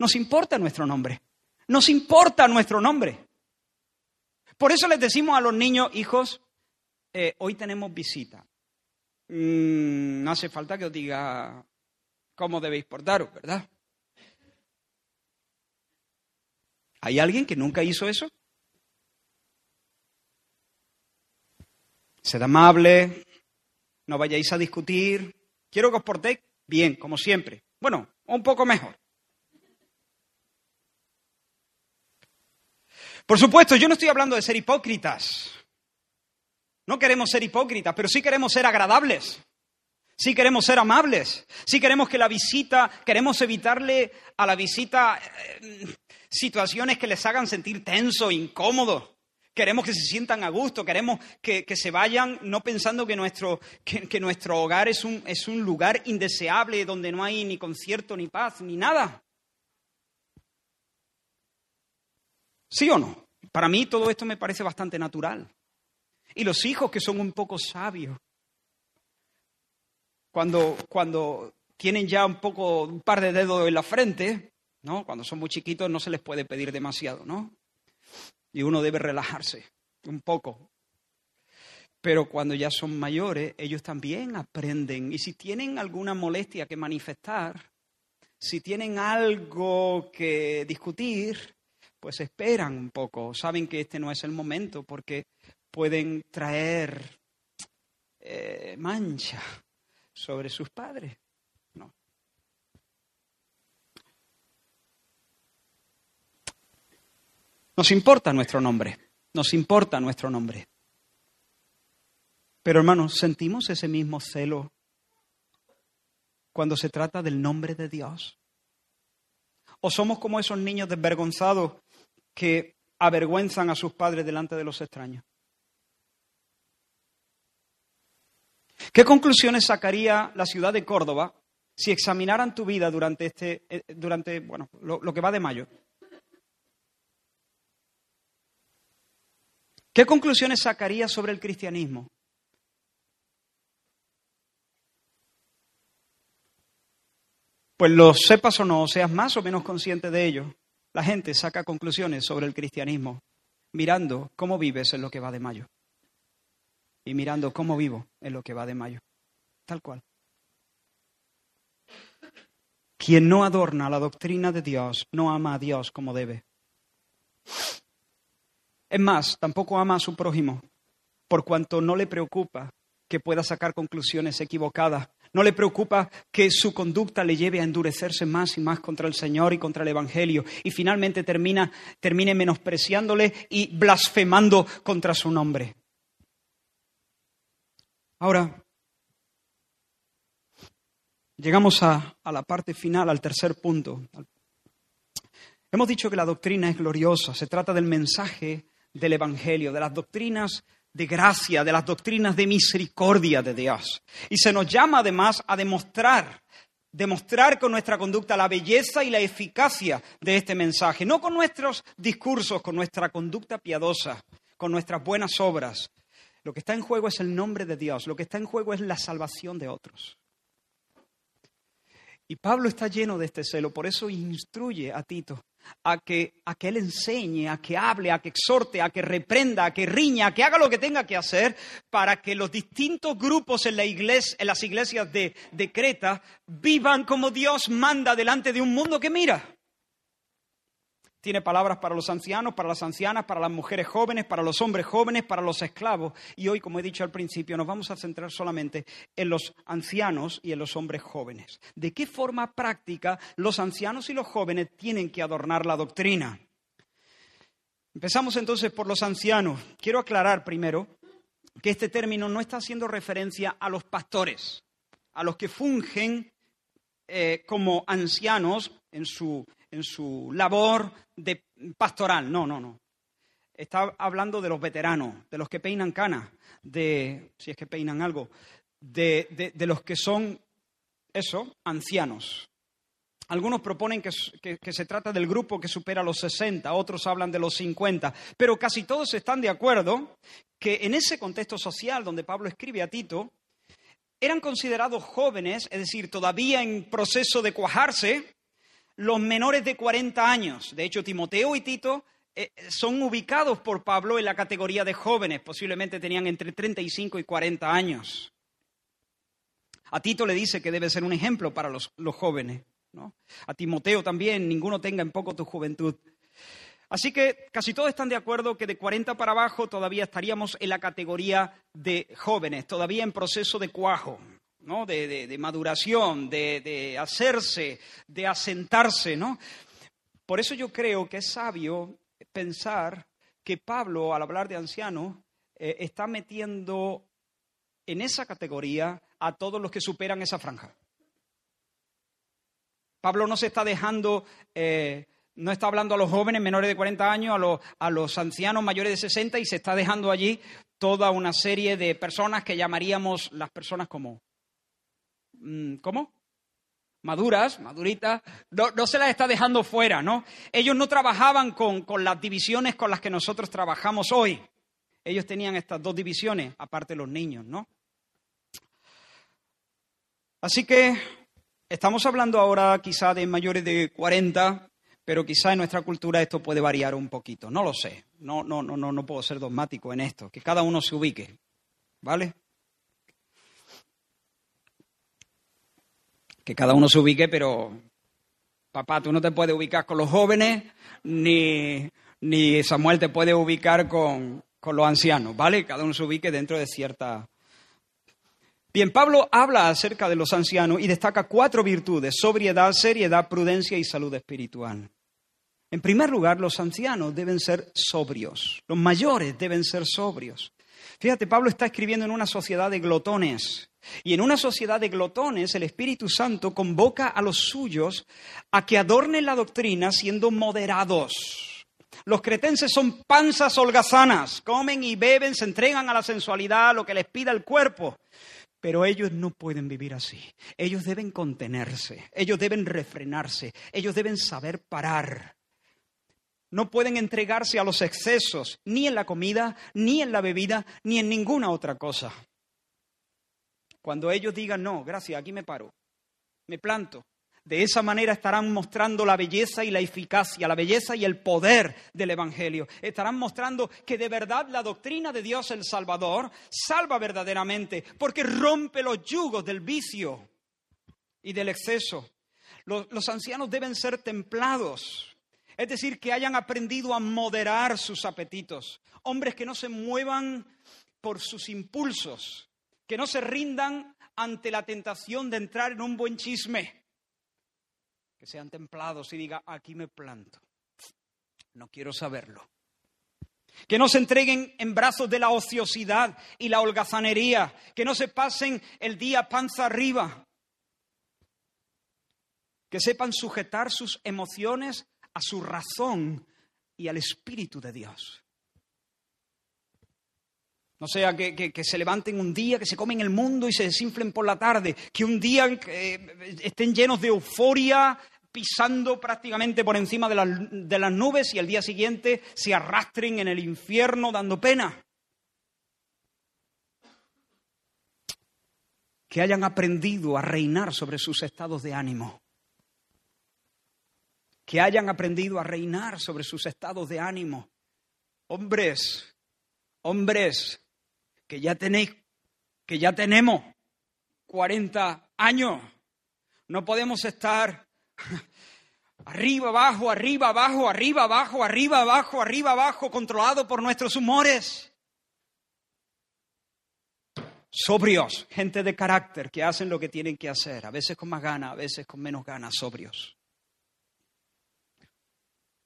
Nos importa nuestro nombre. Nos importa nuestro nombre. Por eso les decimos a los niños, hijos, eh, hoy tenemos visita. Mm, no hace falta que os diga cómo debéis portaros, ¿verdad? ¿Hay alguien que nunca hizo eso? Sed amable, no vayáis a discutir. Quiero que os portéis bien, como siempre. Bueno, un poco mejor. Por supuesto, yo no estoy hablando de ser hipócritas. No queremos ser hipócritas, pero sí queremos ser agradables. Sí queremos ser amables. Sí queremos que la visita, queremos evitarle a la visita eh, situaciones que les hagan sentir tenso, incómodo. Queremos que se sientan a gusto, queremos que, se vayan no pensando que nuestro, que, nuestro hogar es un, es un lugar indeseable donde no hay ni concierto, ni paz, ni nada. ¿Sí o no? Para mí todo esto me parece bastante natural. Y los hijos que son un poco sabios, cuando, cuando tienen ya un poco, un par de dedos en la frente, ¿no? Cuando son muy chiquitos no se les puede pedir demasiado, ¿no? Y uno debe relajarse un poco. Pero cuando ya son mayores, ellos también aprenden. Y si tienen alguna molestia que manifestar, si tienen algo que discutir, pues esperan un poco. Saben que este no es el momento porque pueden traer eh, mancha sobre sus padres. No. Nos importa nuestro nombre, nos importa nuestro nombre. Pero hermanos, ¿sentimos ese mismo celo cuando se trata del nombre de Dios? ¿O somos como esos niños desvergonzados que avergüenzan a sus padres delante de los extraños? ¿Qué conclusiones sacaría la ciudad de Córdoba si examinaran tu vida durante este, eh, durante, bueno, lo, lo que va de mayo? ¿Qué conclusiones sacaría sobre el cristianismo? Pues lo sepas o no, seas más o menos consciente de ello, la gente saca conclusiones sobre el cristianismo mirando cómo vives en lo que va de mayo y mirando cómo vivo en lo que va de mayo. Tal cual. Quien no adorna la doctrina de Dios no ama a Dios como debe. Es más, tampoco ama a su prójimo, por cuanto no le preocupa que pueda sacar conclusiones equivocadas. No le preocupa que su conducta le lleve a endurecerse más y más contra el Señor y contra el Evangelio y finalmente termine menospreciándole y blasfemando contra su nombre. Ahora, llegamos a, la parte final, al tercer punto. Hemos dicho que la doctrina es gloriosa, se trata del mensaje del Evangelio, de las doctrinas de gracia, de las doctrinas de misericordia de Dios. Y se nos llama además a demostrar, demostrar con nuestra conducta la belleza y la eficacia de este mensaje, no con nuestros discursos, con nuestra conducta piadosa, con nuestras buenas obras, lo que está en juego es el nombre de Dios, lo que está en juego es la salvación de otros. Y Pablo está lleno de este celo, por eso instruye a Tito a que, a que él enseñe, a que hable, a que exhorte, a que reprenda, a que riña, a que haga lo que tenga que hacer para que los distintos grupos en, la iglesia, en las iglesias de, de Creta vivan como Dios manda delante de un mundo que mira. Tiene palabras para los ancianos, para las ancianas, para las mujeres jóvenes, para los hombres jóvenes, para los esclavos. Y hoy, como he dicho al principio, nos vamos a centrar solamente en los ancianos y en los hombres jóvenes. ¿De qué forma práctica los ancianos y los jóvenes tienen que adornar la doctrina? Empezamos entonces por los ancianos. Quiero aclarar primero que este término no está haciendo referencia a los pastores, a los que fungen eh, como ancianos en su, en su labor de pastoral. No, no, no. Está hablando de los veteranos, de los que peinan canas, de, si es que peinan algo, de, los que son, eso, ancianos. Algunos proponen que, que, se trata del grupo que supera los 60, otros hablan de los 50, pero casi todos están de acuerdo que en ese contexto social donde Pablo escribe a Tito, eran considerados jóvenes, es decir, todavía en proceso de cuajarse, los menores de 40 años. De hecho, Timoteo y Tito eh, son ubicados por Pablo en la categoría de jóvenes, posiblemente tenían entre 35 y 40 años. A Tito le dice que debe ser un ejemplo para los, jóvenes. A Timoteo también, ninguno tenga en poco tu juventud. Así que casi todos están de acuerdo que de 40 para abajo todavía estaríamos en la categoría de jóvenes, todavía en proceso de cuajo de, maduración, de, hacerse, de asentarse. ¿no? Por eso yo creo que es sabio pensar que Pablo, al hablar de anciano, eh, está metiendo en esa categoría a todos los que superan esa franja. Pablo no se está dejando, eh, no está hablando a los jóvenes menores de 40 años, a los, a los ancianos mayores de 60 y se está dejando allí toda una serie de personas que llamaríamos las personas como ¿cómo? Maduras, maduritas, no, se las está dejando fuera, ¿no? Ellos no trabajaban con, con las divisiones con las que nosotros trabajamos hoy. Ellos tenían estas dos divisiones, aparte los niños, ¿no? Así que estamos hablando ahora quizá de mayores de 40, pero quizá en nuestra cultura esto puede variar un poquito. No lo sé. No, no, no, no, no puedo ser dogmático en esto. Que cada uno se ubique. ¿vale? Que cada uno se ubique, pero papá, tú no te puedes ubicar con los jóvenes, ni, ni Samuel te puede ubicar con, con los ancianos, ¿vale? Cada uno se ubique dentro de cierta... Bien, Pablo habla acerca de los ancianos y destaca cuatro virtudes, sobriedad, seriedad, prudencia y salud espiritual. En primer lugar, los ancianos deben ser sobrios, los mayores deben ser sobrios. Fíjate, Pablo está escribiendo en una sociedad de glotones. Y en una sociedad de glotones, el Espíritu Santo convoca a los suyos a que adornen la doctrina siendo moderados. Los cretenses son panzas holgazanas, comen y beben, se entregan a la sensualidad, lo que les pida el cuerpo. Pero ellos no pueden vivir así. Ellos deben contenerse, ellos deben refrenarse, ellos deben saber parar. No pueden entregarse a los excesos, ni en la comida, ni en la bebida, ni en ninguna otra cosa. Cuando ellos digan, no, gracias, aquí me paro, me planto, de esa manera estarán mostrando la belleza y la eficacia, la belleza y el poder del Evangelio. Estarán mostrando que de verdad la doctrina de Dios el Salvador salva verdaderamente, porque rompe los yugos del vicio y del exceso. Los, ancianos deben ser templados, es decir, que hayan aprendido a moderar sus apetitos. Hombres que no se muevan por sus impulsos, que no se rindan ante la tentación de entrar en un buen chisme que sean templados y diga, aquí me planto. No quiero saberlo. Que no se entreguen en brazos de la ociosidad y la holgazanería. Que no se pasen el día panza arriba. Que sepan sujetar sus emociones a su razón y al Espíritu de Dios. No sea que, se levanten un día, que se comen el mundo y se desinflen por la tarde, que un día eh, estén llenos de euforia, pisando prácticamente por encima de, de las nubes y el día siguiente se arrastren en el infierno dando pena. Que hayan aprendido a reinar sobre sus estados de ánimo. Que hayan aprendido a reinar sobre sus estados de ánimo. Hombres, hombres, que ya tenéis, que ya tenemos 40 años. No podemos estar arriba, abajo, arriba, abajo, arriba, abajo, arriba, abajo, arriba, abajo, controlado por nuestros humores. Sobrios, gente de carácter que hacen lo que tienen que hacer, a veces con más ganas, a veces con menos ganas, sobrios.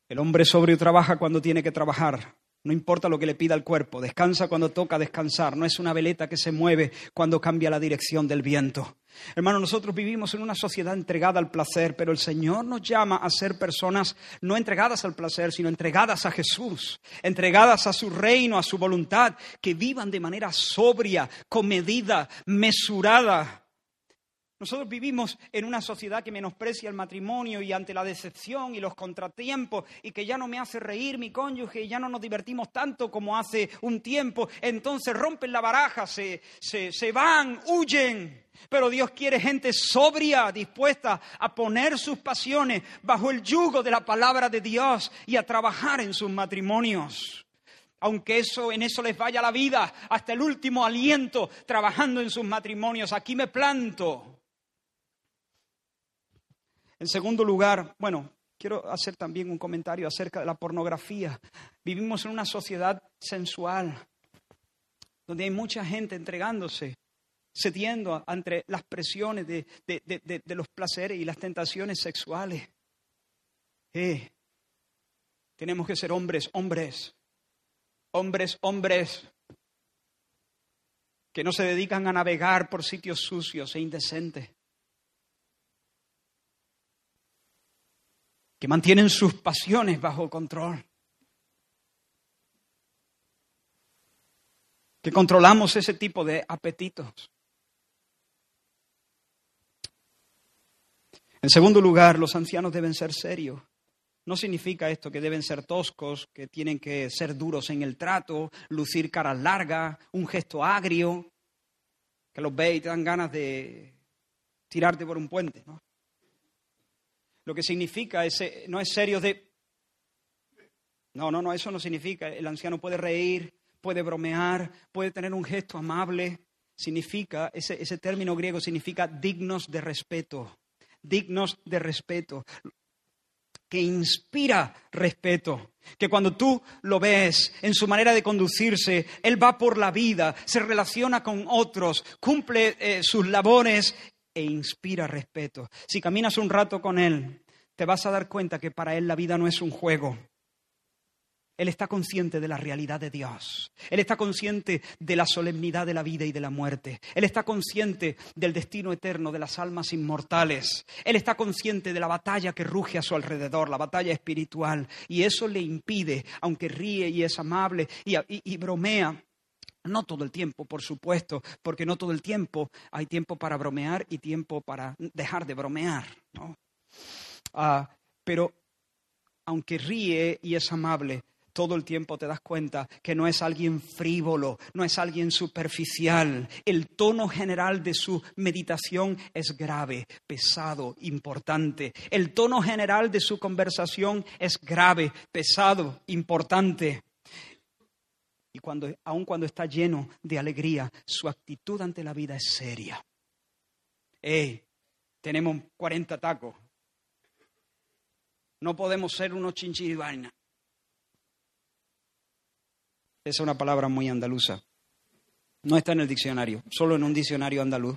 El hombre sobrio trabaja cuando tiene que trabajar, no importa lo que le pida el cuerpo, descansa cuando toca descansar, no es una veleta que se mueve cuando cambia la dirección del viento. Hermano, nosotros vivimos en una sociedad entregada al placer, pero el Señor nos llama a ser personas no entregadas al placer, sino entregadas a Jesús, entregadas a su reino, a su voluntad, que vivan de manera sobria, comedida, mesurada, nosotros vivimos en una sociedad que menosprecia el matrimonio y ante la decepción y los contratiempos y que ya no me hace reír mi cónyuge y ya no nos divertimos tanto como hace un tiempo. Entonces rompen la baraja, se, se van, huyen. Pero Dios quiere gente sobria, dispuesta a poner sus pasiones bajo el yugo de la palabra de Dios y a trabajar en sus matrimonios aunque eso en eso les vaya la vida, hasta el último aliento trabajando en sus matrimonios. Aquí me planto. En segundo lugar, bueno, quiero hacer también un comentario acerca de la pornografía. Vivimos en una sociedad sensual, donde hay mucha gente entregándose, cediendo ante las presiones de, los placeres y las tentaciones sexuales. Eh, tenemos que ser hombres, hombres, hombres, hombres, que no se dedican a navegar por sitios sucios e indecentes que mantienen sus pasiones bajo control. Que controlamos ese tipo de apetitos. En segundo lugar, los ancianos deben ser serios. No significa esto que deben ser toscos, que tienen que ser duros en el trato, lucir caras largas, un gesto agrio, que los ve y te dan ganas de tirarte por un puente. ¿no? Lo que significa eh, no es serio de... No, no, no, eso no significa. El anciano puede reír, puede bromear, puede tener un gesto amable. Significa, ese, ese término griego significa dignos de respeto, dignos de respeto que inspira respeto, que cuando tú lo ves en su manera de conducirse, él va por la vida, se relaciona con otros, cumple eh, sus labores e inspira respeto. Si caminas un rato con él, te vas a dar cuenta que para él la vida no es un juego, él está consciente de la realidad de Dios. Él está consciente de la solemnidad de la vida y de la muerte. Él está consciente del destino eterno de las almas inmortales. Él está consciente de la batalla que ruge a su alrededor, la batalla espiritual. Y eso le impide, aunque ríe y es amable y, bromea, no todo el tiempo, por supuesto, porque no todo el tiempo hay tiempo para bromear y tiempo para dejar de bromear. Ah, pero aunque ríe y es amable, todo el tiempo te das cuenta que no es alguien frívolo, no es alguien superficial. El tono general de su meditación es grave, pesado, importante. El tono general de su conversación es grave, pesado, importante. Y cuando, aun cuando está lleno de alegría, su actitud ante la vida es seria. ¡Ey! Tenemos 40 tacos. No podemos ser unos chinchiribaina. Esa es una palabra muy andaluza. No está en el diccionario, solo en un diccionario andaluz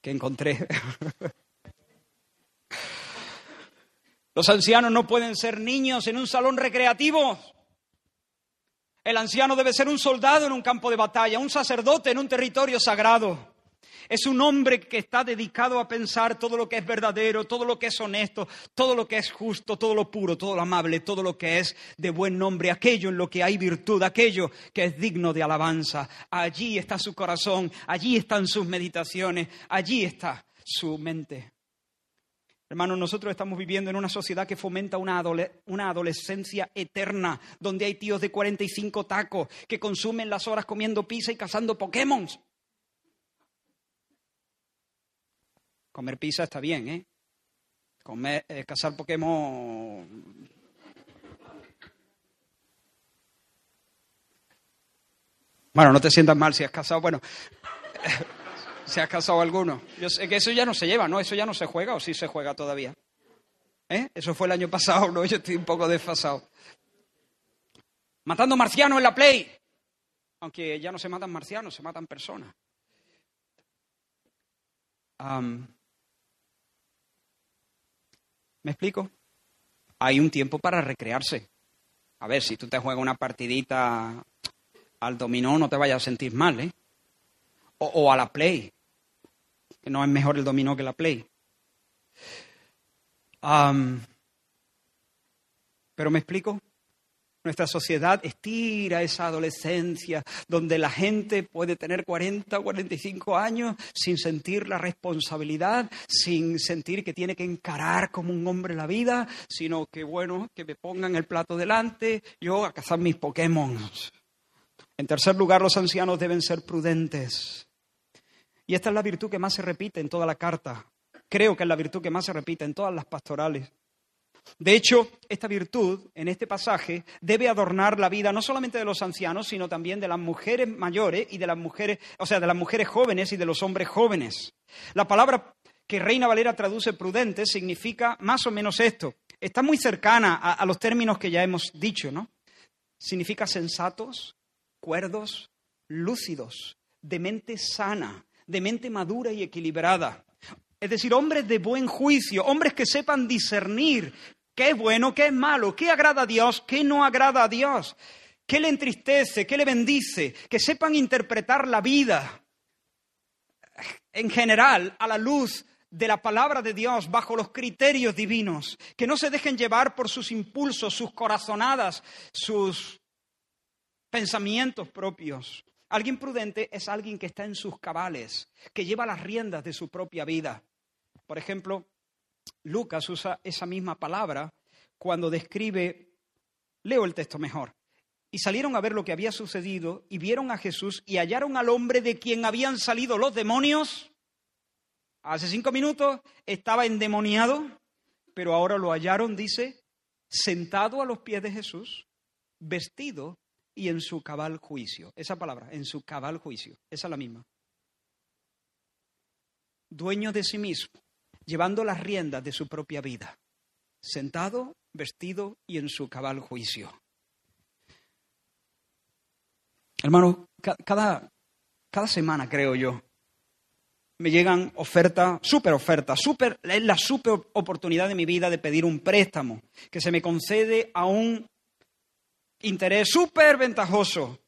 que encontré. [laughs] Los ancianos no pueden ser niños en un salón recreativo. El anciano debe ser un soldado en un campo de batalla, un sacerdote en un territorio sagrado. Es un hombre que está dedicado a pensar todo lo que es verdadero, todo lo que es honesto, todo lo que es justo, todo lo puro, todo lo amable, todo lo que es de buen nombre, aquello en lo que hay virtud, aquello que es digno de alabanza. Allí está su corazón, allí están sus meditaciones, allí está su mente. Hermanos, nosotros estamos viviendo en una sociedad que fomenta una, adolescencia eterna, donde hay tíos de 45 tacos que consumen las horas comiendo pizza y cazando Pokémon. Comer pizza está bien, ¿eh? Comer, eh, cazar Pokémon. Bueno, no te sientas mal si has casado. Bueno, si has casado alguno. Yo sé que eso ya no se lleva, ¿no? Eso ya no se juega o sí se juega todavía. ¿Eh? Eso fue el año pasado, ¿no? Yo estoy un poco desfasado. Matando marcianos en la Play. Aunque ya no se matan marcianos, se matan personas. ¿Me explico? Hay un tiempo para recrearse. A ver, si tú te juegas una partidita al dominó, no te vayas a sentir mal, ¿eh? O, a la play, que no es mejor el dominó que la play. pero me explico. Nuestra sociedad estira esa adolescencia donde la gente puede tener 40 o 45 años sin sentir la responsabilidad, sin sentir que tiene que encarar como un hombre la vida, sino que, bueno, que me pongan el plato delante, yo a cazar mis Pokémon. En tercer lugar, los ancianos deben ser prudentes. Y esta es la virtud que más se repite en toda la carta. Creo que es la virtud que más se repite en todas las pastorales. De hecho, esta virtud en este pasaje debe adornar la vida no solamente de los ancianos, sino también de las mujeres mayores y de las mujeres, o sea, de las mujeres jóvenes y de los hombres jóvenes. La palabra que Reina Valera traduce prudente significa más o menos esto. Está muy cercana a, a los términos que ya hemos dicho, ¿no? Significa sensatos, cuerdos, lúcidos, de mente sana, de mente madura y equilibrada. Es decir, hombres de buen juicio, hombres que sepan discernir qué es bueno, qué es malo, qué agrada a Dios, qué no agrada a Dios, qué le entristece, qué le bendice, que sepan interpretar la vida en general a la luz de la palabra de Dios bajo los criterios divinos, que no se dejen llevar por sus impulsos, sus corazonadas, sus pensamientos propios. Alguien prudente es alguien que está en sus cabales, que lleva las riendas de su propia vida. Por ejemplo, Lucas usa esa misma palabra cuando describe, leo el texto mejor, y salieron a ver lo que había sucedido y vieron a Jesús y hallaron al hombre de quien habían salido los demonios. Hace cinco minutos estaba endemoniado, pero ahora lo hallaron, dice, sentado a los pies de Jesús, vestido y en su cabal juicio. Esa palabra, en su cabal juicio, esa es la misma. Dueño de sí mismo, llevando las riendas de su propia vida, sentado, vestido y en su cabal juicio. Hermano, cada, cada semana, creo yo, me llegan ofertas, súper ofertas, super, es la súper oportunidad de mi vida de pedir un préstamo que se me concede a un interés súper ventajoso.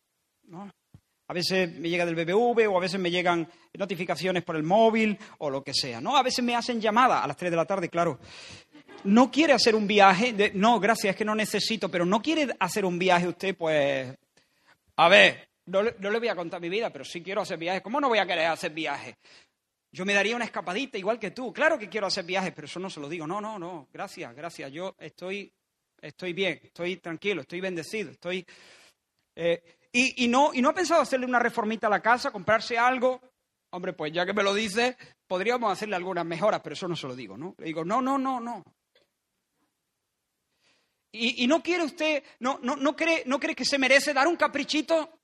A veces me llega del BBV o a veces me llegan notificaciones por el móvil o lo que sea. ¿no? A veces me hacen llamada a las 3 de la tarde, claro. No quiere hacer un viaje, no, gracias, es que no necesito, pero no quiere hacer un viaje usted, pues, a ver, no, no, le voy a contar mi vida, pero sí quiero hacer viajes. ¿Cómo no voy a querer hacer viajes? Yo me daría una escapadita igual que tú. Claro que quiero hacer viajes, pero eso no se lo digo. No, no, no. Gracias, gracias. Yo estoy, estoy bien, estoy tranquilo, estoy bendecido, estoy. Eh, y, no, y no he pensado hacerle una reformita a la casa, comprarse algo. Hombre, pues ya que me lo dice, podríamos hacerle algunas mejoras, pero eso no se lo digo, ¿no? Le digo, no, no, no, no. Y, no quiere usted, no, no, no, cree, no cree que se merece dar un caprichito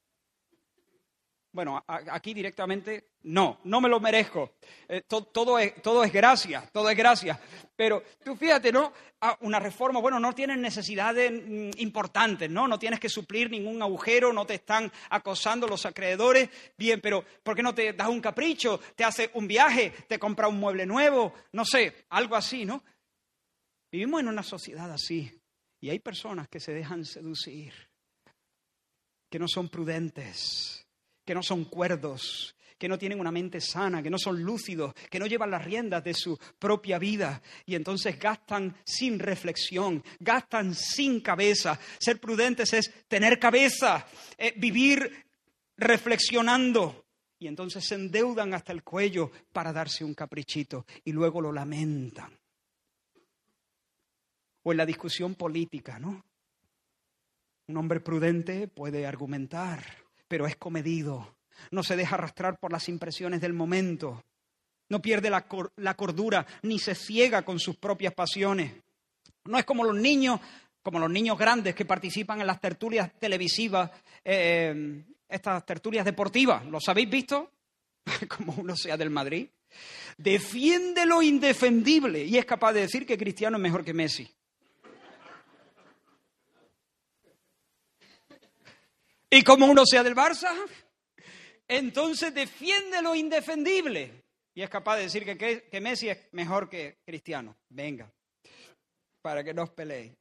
bueno, aquí directamente no, no me lo merezco. Eh, todo, es, todo es gracia, todo es gracia. Pero tú fíjate, ¿no? Ah, una reforma, bueno, no tienes necesidades mm, importantes, ¿no? No tienes que suplir ningún agujero, no te están acosando los acreedores. Bien, pero ¿por qué no te das un capricho? Te hace un viaje, te compra un mueble nuevo, no sé, algo así, ¿no? Vivimos en una sociedad así y hay personas que se dejan seducir, que no son prudentes que no son cuerdos, que no tienen una mente sana, que no son lúcidos, que no llevan las riendas de su propia vida y entonces gastan sin reflexión, gastan sin cabeza. Ser prudentes es tener cabeza, vivir reflexionando. Y entonces se endeudan hasta el cuello para darse un caprichito y luego lo lamentan. O en la discusión política, ¿no? Un hombre prudente puede argumentar pero es comedido, no se deja arrastrar por las impresiones del momento, no pierde la, cordura ni se ciega con sus propias pasiones. No es como los niños, como los niños grandes que participan en las tertulias televisivas, eh, estas tertulias deportivas. ¿Los habéis visto? [laughs] como uno sea del Madrid. Defiende lo indefendible y es capaz de decir que Cristiano es mejor que Messi. Y como uno sea del Barça, entonces defiende lo indefendible. Y es capaz de decir que, Messi es mejor que Cristiano. Venga, para que no os peleéis.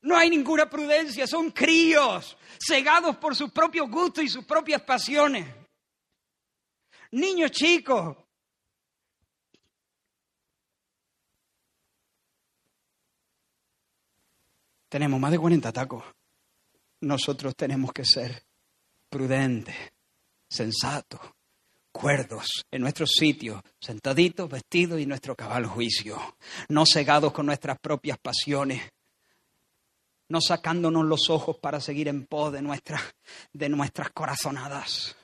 No hay ninguna prudencia, son críos, cegados por sus propios gustos y sus propias pasiones. Niños chicos. Tenemos más de 40 tacos nosotros tenemos que ser prudentes, sensatos, cuerdos en nuestros sitios, sentaditos, vestidos y nuestro cabal juicio, no cegados con nuestras propias pasiones, no sacándonos los ojos para seguir en pos de, de nuestras corazonadas.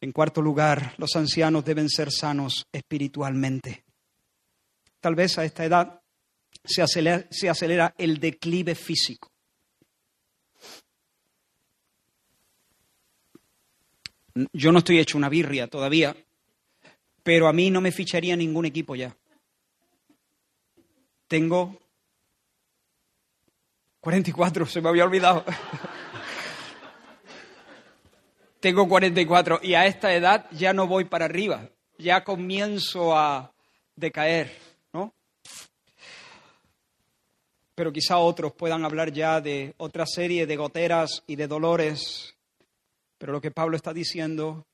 En cuarto lugar, los ancianos deben ser sanos espiritualmente. Tal vez a esta edad se acelera el declive físico. Yo no estoy hecho una birria todavía, pero a mí no me ficharía ningún equipo ya. Tengo 44, se me había olvidado. [laughs] Tengo 44 y a esta edad ya no voy para arriba, ya comienzo a decaer, ¿no? Pero quizá otros puedan hablar ya de otra serie de goteras y de dolores pero lo que Pablo está diciendo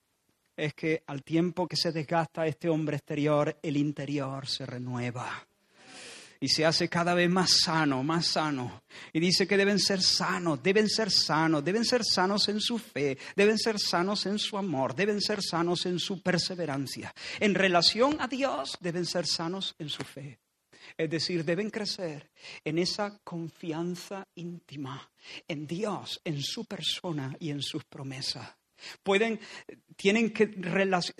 es que al tiempo que se desgasta este hombre exterior, el interior se renueva y se hace cada vez más sano, más sano. Y dice que deben ser sanos, deben ser sanos, deben ser sanos en su fe, deben ser sanos en su amor, deben ser sanos en su perseverancia. En relación a Dios, deben ser sanos en su fe. Es decir, deben crecer en esa confianza íntima en Dios, en su persona y en sus promesas. Pueden, tienen, que,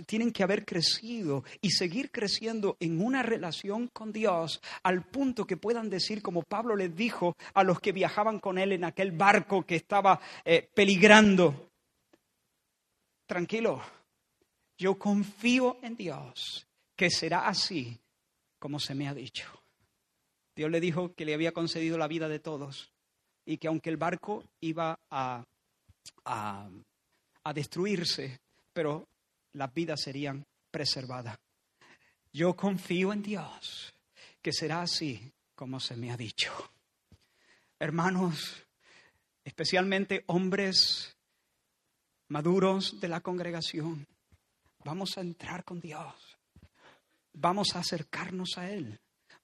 tienen que haber crecido y seguir creciendo en una relación con Dios al punto que puedan decir, como Pablo les dijo a los que viajaban con él en aquel barco que estaba eh, peligrando, tranquilo, yo confío en Dios, que será así como se me ha dicho. Dios le dijo que le había concedido la vida de todos y que aunque el barco iba a, a, destruirse, pero las vidas serían preservadas. Yo confío en Dios, que será así como se me ha dicho. Hermanos, especialmente hombres maduros de la congregación, vamos a entrar con Dios, vamos a acercarnos a Él.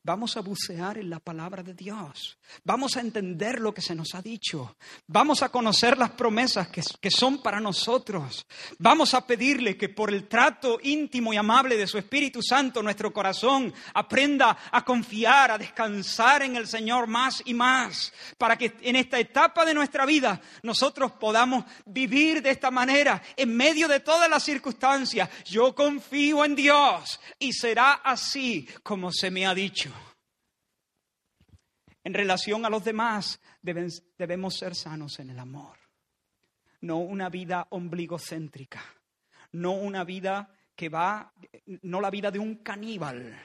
Vamos a bucear en la palabra de Dios. Vamos a entender lo que se nos ha dicho. Vamos a conocer las promesas que, que, son para nosotros. Vamos a pedirle que por el trato íntimo y amable de su Espíritu Santo nuestro corazón aprenda a confiar, a descansar en el Señor más y más. Para que en esta etapa de nuestra vida nosotros podamos vivir de esta manera en medio de todas las circunstancias. Yo confío en Dios y será así como se me ha dicho en relación a los demás, debemos ser sanos en el amor. No una vida ombligocéntrica, no una vida que va, no la vida de un caníbal,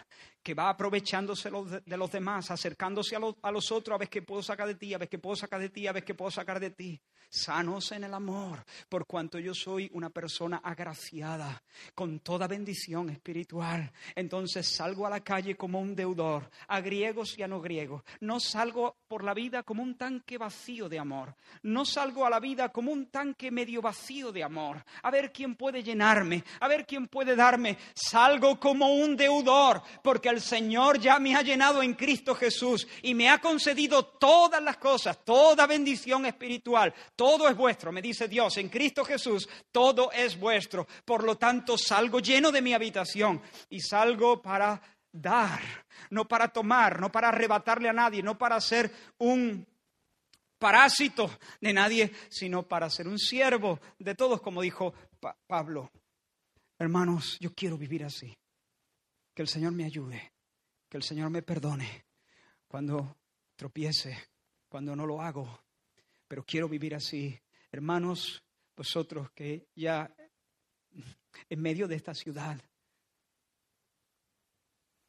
que va aprovechándose de los demás, acercándose a los, otros, a ver qué puedo sacar de ti, a ver qué puedo sacar de ti, a ver qué puedo sacar de ti. Sanos en el amor, por cuanto yo soy una persona agraciada, con toda bendición espiritual. Entonces salgo a la calle como un deudor, a griegos y a no griegos. No salgo por la vida como un tanque vacío de amor. No salgo a la vida como un tanque medio vacío de amor. A ver quién puede llenarme, a ver quién puede darme. Salgo como un deudor, porque el Señor ya me ha llenado en Cristo Jesús y me ha concedido todas las cosas, toda bendición espiritual, todo es vuestro, me dice Dios, en Cristo Jesús, todo es vuestro. Por lo tanto, salgo lleno de mi habitación y salgo para dar, no para tomar, no para arrebatarle a nadie, no para ser un parásito de nadie, sino para ser un siervo de todos, como dijo Pablo. Hermanos, yo quiero vivir así. Que el Señor me ayude, que el Señor me perdone cuando tropiece, cuando no lo hago. Pero quiero vivir así. Hermanos, vosotros que ya en medio de esta ciudad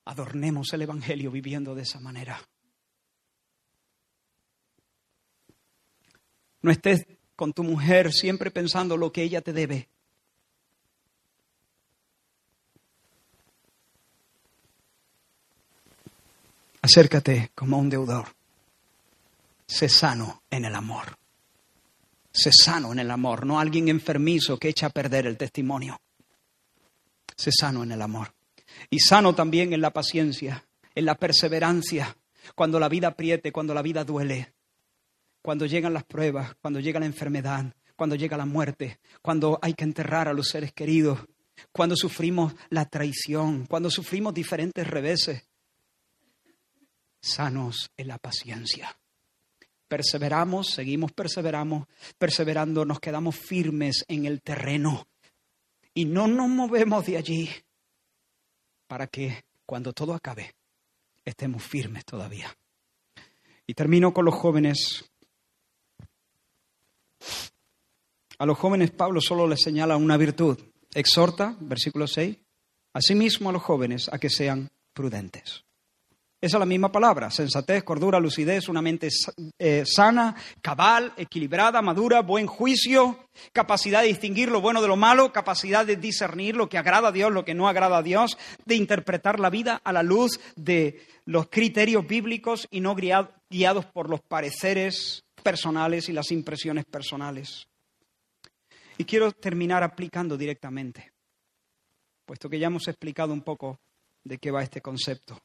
adornemos el Evangelio viviendo de esa manera. No estés con tu mujer siempre pensando lo que ella te debe. Acércate como un deudor. Sé sano en el amor. Sé sano en el amor, no alguien enfermizo que echa a perder el testimonio. Sé sano en el amor. Y sano también en la paciencia, en la perseverancia, cuando la vida apriete, cuando la vida duele, cuando llegan las pruebas, cuando llega la enfermedad, cuando llega la muerte, cuando hay que enterrar a los seres queridos, cuando sufrimos la traición, cuando sufrimos diferentes reveses, sanos en la paciencia. Perseveramos, seguimos perseveramos, perseverando, nos quedamos firmes en el terreno y no nos movemos de allí para que cuando todo acabe estemos firmes todavía. Y termino con los jóvenes. A los jóvenes Pablo solo les señala una virtud. Exhorta, versículo 6, asimismo a los jóvenes a que sean prudentes. Esa es la misma palabra, sensatez, cordura, lucidez, una mente eh, sana, cabal, equilibrada, madura, buen juicio, capacidad de distinguir lo bueno de lo malo, capacidad de discernir lo que agrada a Dios, lo que no agrada a Dios, de interpretar la vida a la luz de los criterios bíblicos y no guiados por los pareceres personales y las impresiones personales. Y quiero terminar aplicando directamente, puesto que ya hemos explicado un poco de qué va este concepto.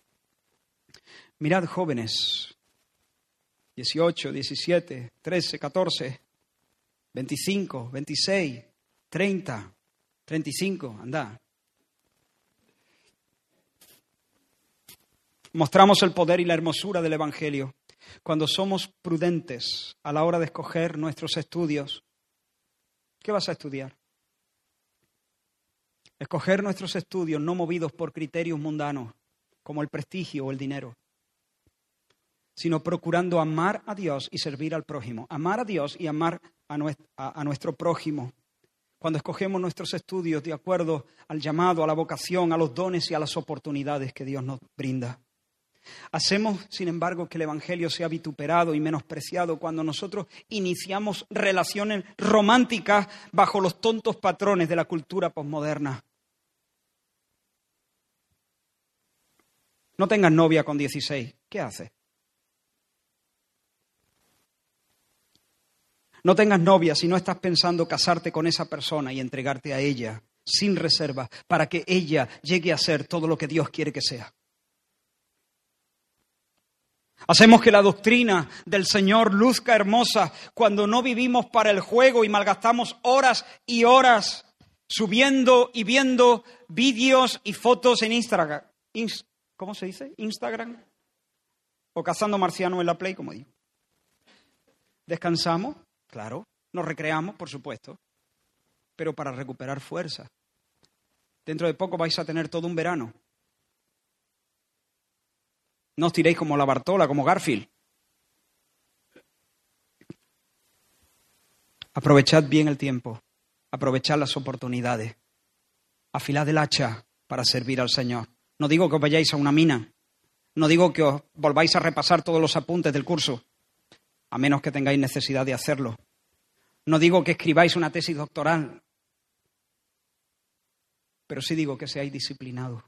Mirad jóvenes, 18, 17, 13, 14, 25, 26, 30, 35, anda. Mostramos el poder y la hermosura del Evangelio cuando somos prudentes a la hora de escoger nuestros estudios. ¿Qué vas a estudiar? Escoger nuestros estudios no movidos por criterios mundanos, como el prestigio o el dinero, sino procurando amar a Dios y servir al prójimo. Amar a Dios y amar a nuestro, prójimo. Cuando escogemos nuestros estudios de acuerdo al llamado, a la vocación, a los dones y a las oportunidades que Dios nos brinda. Hacemos, sin embargo, que el Evangelio sea vituperado y menospreciado cuando nosotros iniciamos relaciones románticas bajo los tontos patrones de la cultura posmoderna. No tengas novia con 16. ¿Qué haces? No tengas novia si no estás pensando casarte con esa persona y entregarte a ella sin reserva para que ella llegue a ser todo lo que Dios quiere que sea. Hacemos que la doctrina del Señor luzca hermosa cuando no vivimos para el juego y malgastamos horas y horas subiendo y viendo vídeos y fotos en Instagram. ¿Cómo se dice? Instagram. O cazando marcianos en la Play, como digo. Descansamos, claro. Nos recreamos, por supuesto. Pero para recuperar fuerza. Dentro de poco vais a tener todo un verano no os tiréis como la Bartola, como Garfield. Aprovechad bien el tiempo, aprovechad las oportunidades, afilad el hacha para servir al Señor. No digo que os vayáis a una mina, no digo que os volváis a repasar todos los apuntes del curso, a menos que tengáis necesidad de hacerlo. No digo que escribáis una tesis doctoral, pero sí digo que seáis disciplinados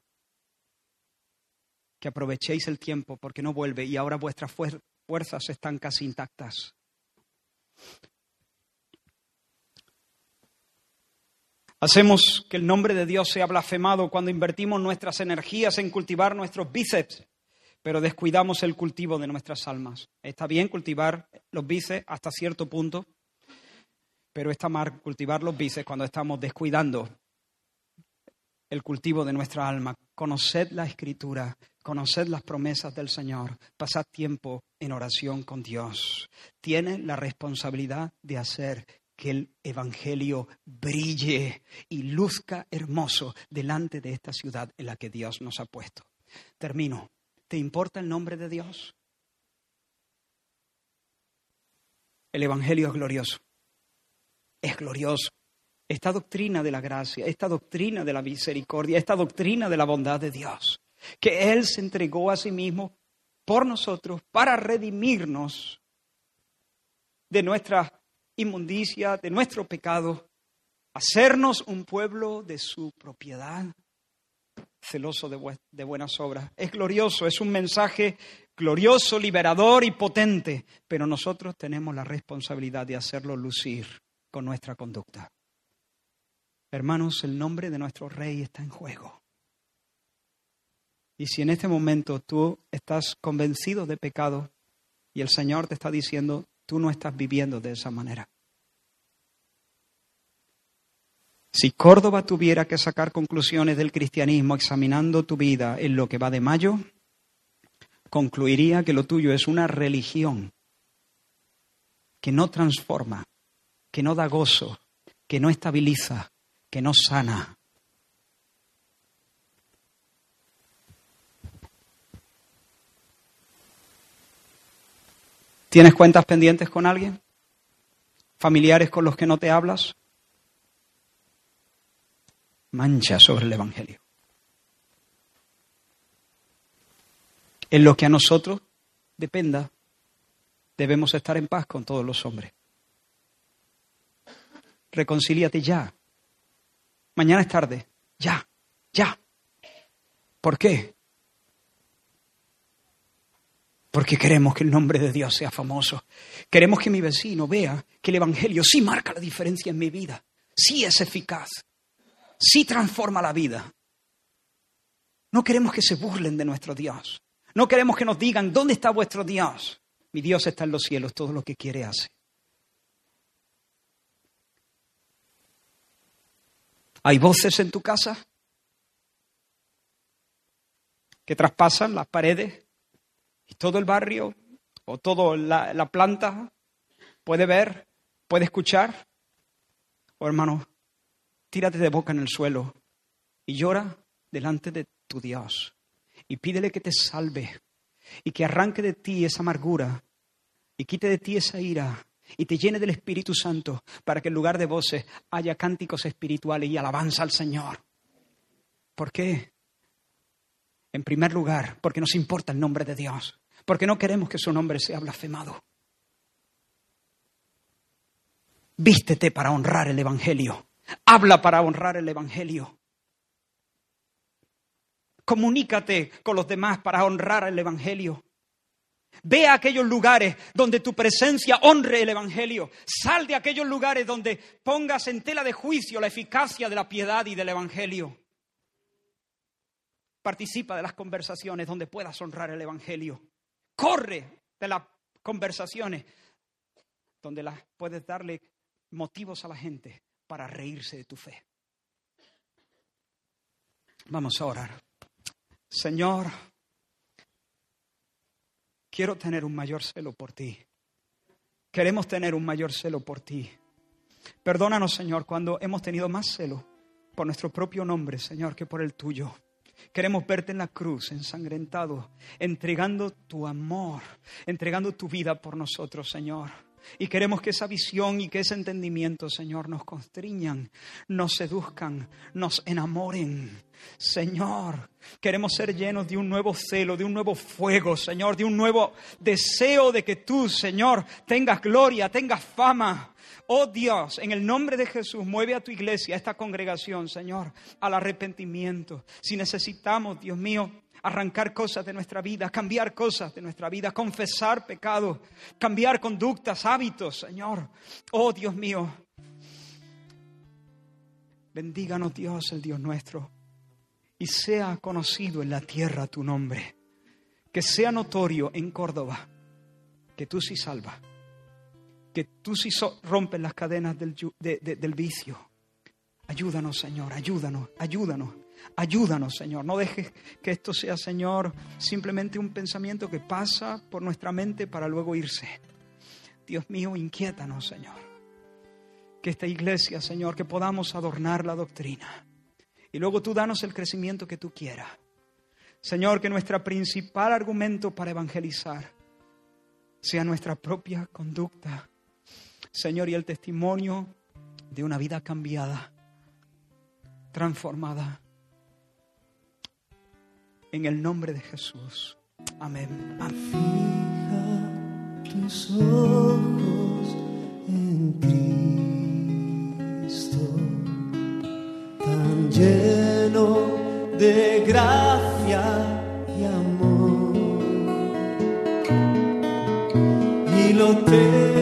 que aprovechéis el tiempo porque no vuelve y ahora vuestras fuerzas están casi intactas. Hacemos que el nombre de Dios sea blasfemado cuando invertimos nuestras energías en cultivar nuestros bíceps, pero descuidamos el cultivo de nuestras almas. Está bien cultivar los bíceps hasta cierto punto, pero está mal cultivar los bíceps cuando estamos descuidando el cultivo de nuestra alma. Conoced la escritura, conoced las promesas del Señor, pasad tiempo en oración con Dios. Tiene la responsabilidad de hacer que el Evangelio brille y luzca hermoso delante de esta ciudad en la que Dios nos ha puesto. Termino. ¿Te importa el nombre de Dios? El Evangelio es glorioso. Es glorioso esta doctrina de la gracia, esta doctrina de la misericordia, esta doctrina de la bondad de Dios, que Él se entregó a sí mismo por nosotros para redimirnos de nuestra inmundicia, de nuestro pecado, hacernos un pueblo de su propiedad, celoso de, de, buenas obras. Es glorioso, es un mensaje glorioso, liberador y potente, pero nosotros tenemos la responsabilidad de hacerlo lucir con nuestra conducta. Hermanos, el nombre de nuestro Rey está en juego. Y si en este momento tú estás convencido de pecado y el Señor te está diciendo, tú no estás viviendo de esa manera. Si Córdoba tuviera que sacar conclusiones del cristianismo examinando tu vida en lo que va de mayo, concluiría que lo tuyo es una religión que no transforma, que no da gozo, que no estabiliza, que no sana. ¿Tienes cuentas pendientes con alguien? ¿Familiares con los que no te hablas? Mancha sobre el Evangelio. En lo que a nosotros dependa, debemos estar en paz con todos los hombres. Reconcíliate ya Mañana es tarde. Ya, ya. ¿Por qué? Porque queremos que el nombre de Dios sea famoso. Queremos que mi vecino vea que el Evangelio sí marca la diferencia en mi vida. Sí es eficaz. Sí transforma la vida. No queremos que se burlen de nuestro Dios. No queremos que nos digan, ¿dónde está vuestro Dios? Mi Dios está en los cielos, todo lo que quiere hace. ¿Hay voces en tu casa que traspasan las paredes y todo el barrio o toda la, planta puede ver, puede escuchar? Oh, hermano, tírate de boca en el suelo y llora delante de tu Dios y pídele que te salve y que arranque de ti esa amargura y quite de ti esa ira y te llene del Espíritu Santo para que en lugar de voces haya cánticos espirituales y alabanza al Señor. ¿Por qué? En primer lugar, porque nos importa el nombre de Dios, porque no queremos que su nombre sea blasfemado. Vístete para honrar el Evangelio. Habla para honrar el Evangelio. Comunícate con los demás para honrar el Evangelio. Ve a aquellos lugares donde tu presencia honre el Evangelio. Sal de aquellos lugares donde pongas en tela de juicio la eficacia de la piedad y del Evangelio. Participa de las conversaciones donde puedas honrar el Evangelio. Corre de las conversaciones donde las puedes darle motivos a la gente para reírse de tu fe. Vamos a orar. Señor, quiero tener un mayor celo por ti. Queremos tener un mayor celo por ti. Perdónanos, Señor, cuando hemos tenido más celo por nuestro propio nombre, Señor, que por el tuyo. Queremos verte en la cruz, ensangrentado, entregando tu amor, entregando tu vida por nosotros, Señor. Y queremos que esa visión y que ese entendimiento, Señor, nos constriñan, nos seduzcan, nos enamoren. Señor, queremos ser llenos de un nuevo celo, de un nuevo fuego, Señor, de un nuevo deseo de que tú, Señor, tengas gloria, tengas fama. Oh Dios, en el nombre de Jesús, mueve a tu iglesia, a esta congregación, Señor, al arrepentimiento. Si necesitamos, Dios mío, arrancar cosas de nuestra vida, cambiar cosas de nuestra vida, confesar pecados, cambiar conductas, hábitos, Señor. Oh Dios mío, bendíganos Dios, el Dios nuestro, y sea conocido en la tierra tu nombre, que sea notorio en Córdoba, que tú sí salvas, que tú sí rompes las cadenas del, del vicio. Ayúdanos, Señor, ayúdanos, ayúdanos Ayúdanos, Señor. No dejes que esto sea, Señor, simplemente un pensamiento que pasa por nuestra mente para luego irse. Dios mío, inquiétanos, Señor. Que esta iglesia, Señor, que podamos adornar la doctrina. Y luego tú danos el crecimiento que tú quieras. Señor, que nuestro principal argumento para evangelizar sea nuestra propia conducta. Señor, y el testimonio de una vida cambiada, transformada en el nombre de Jesús. Amén. Fija tus ojos en Cristo, tan lleno de gracia y amor. Y lo te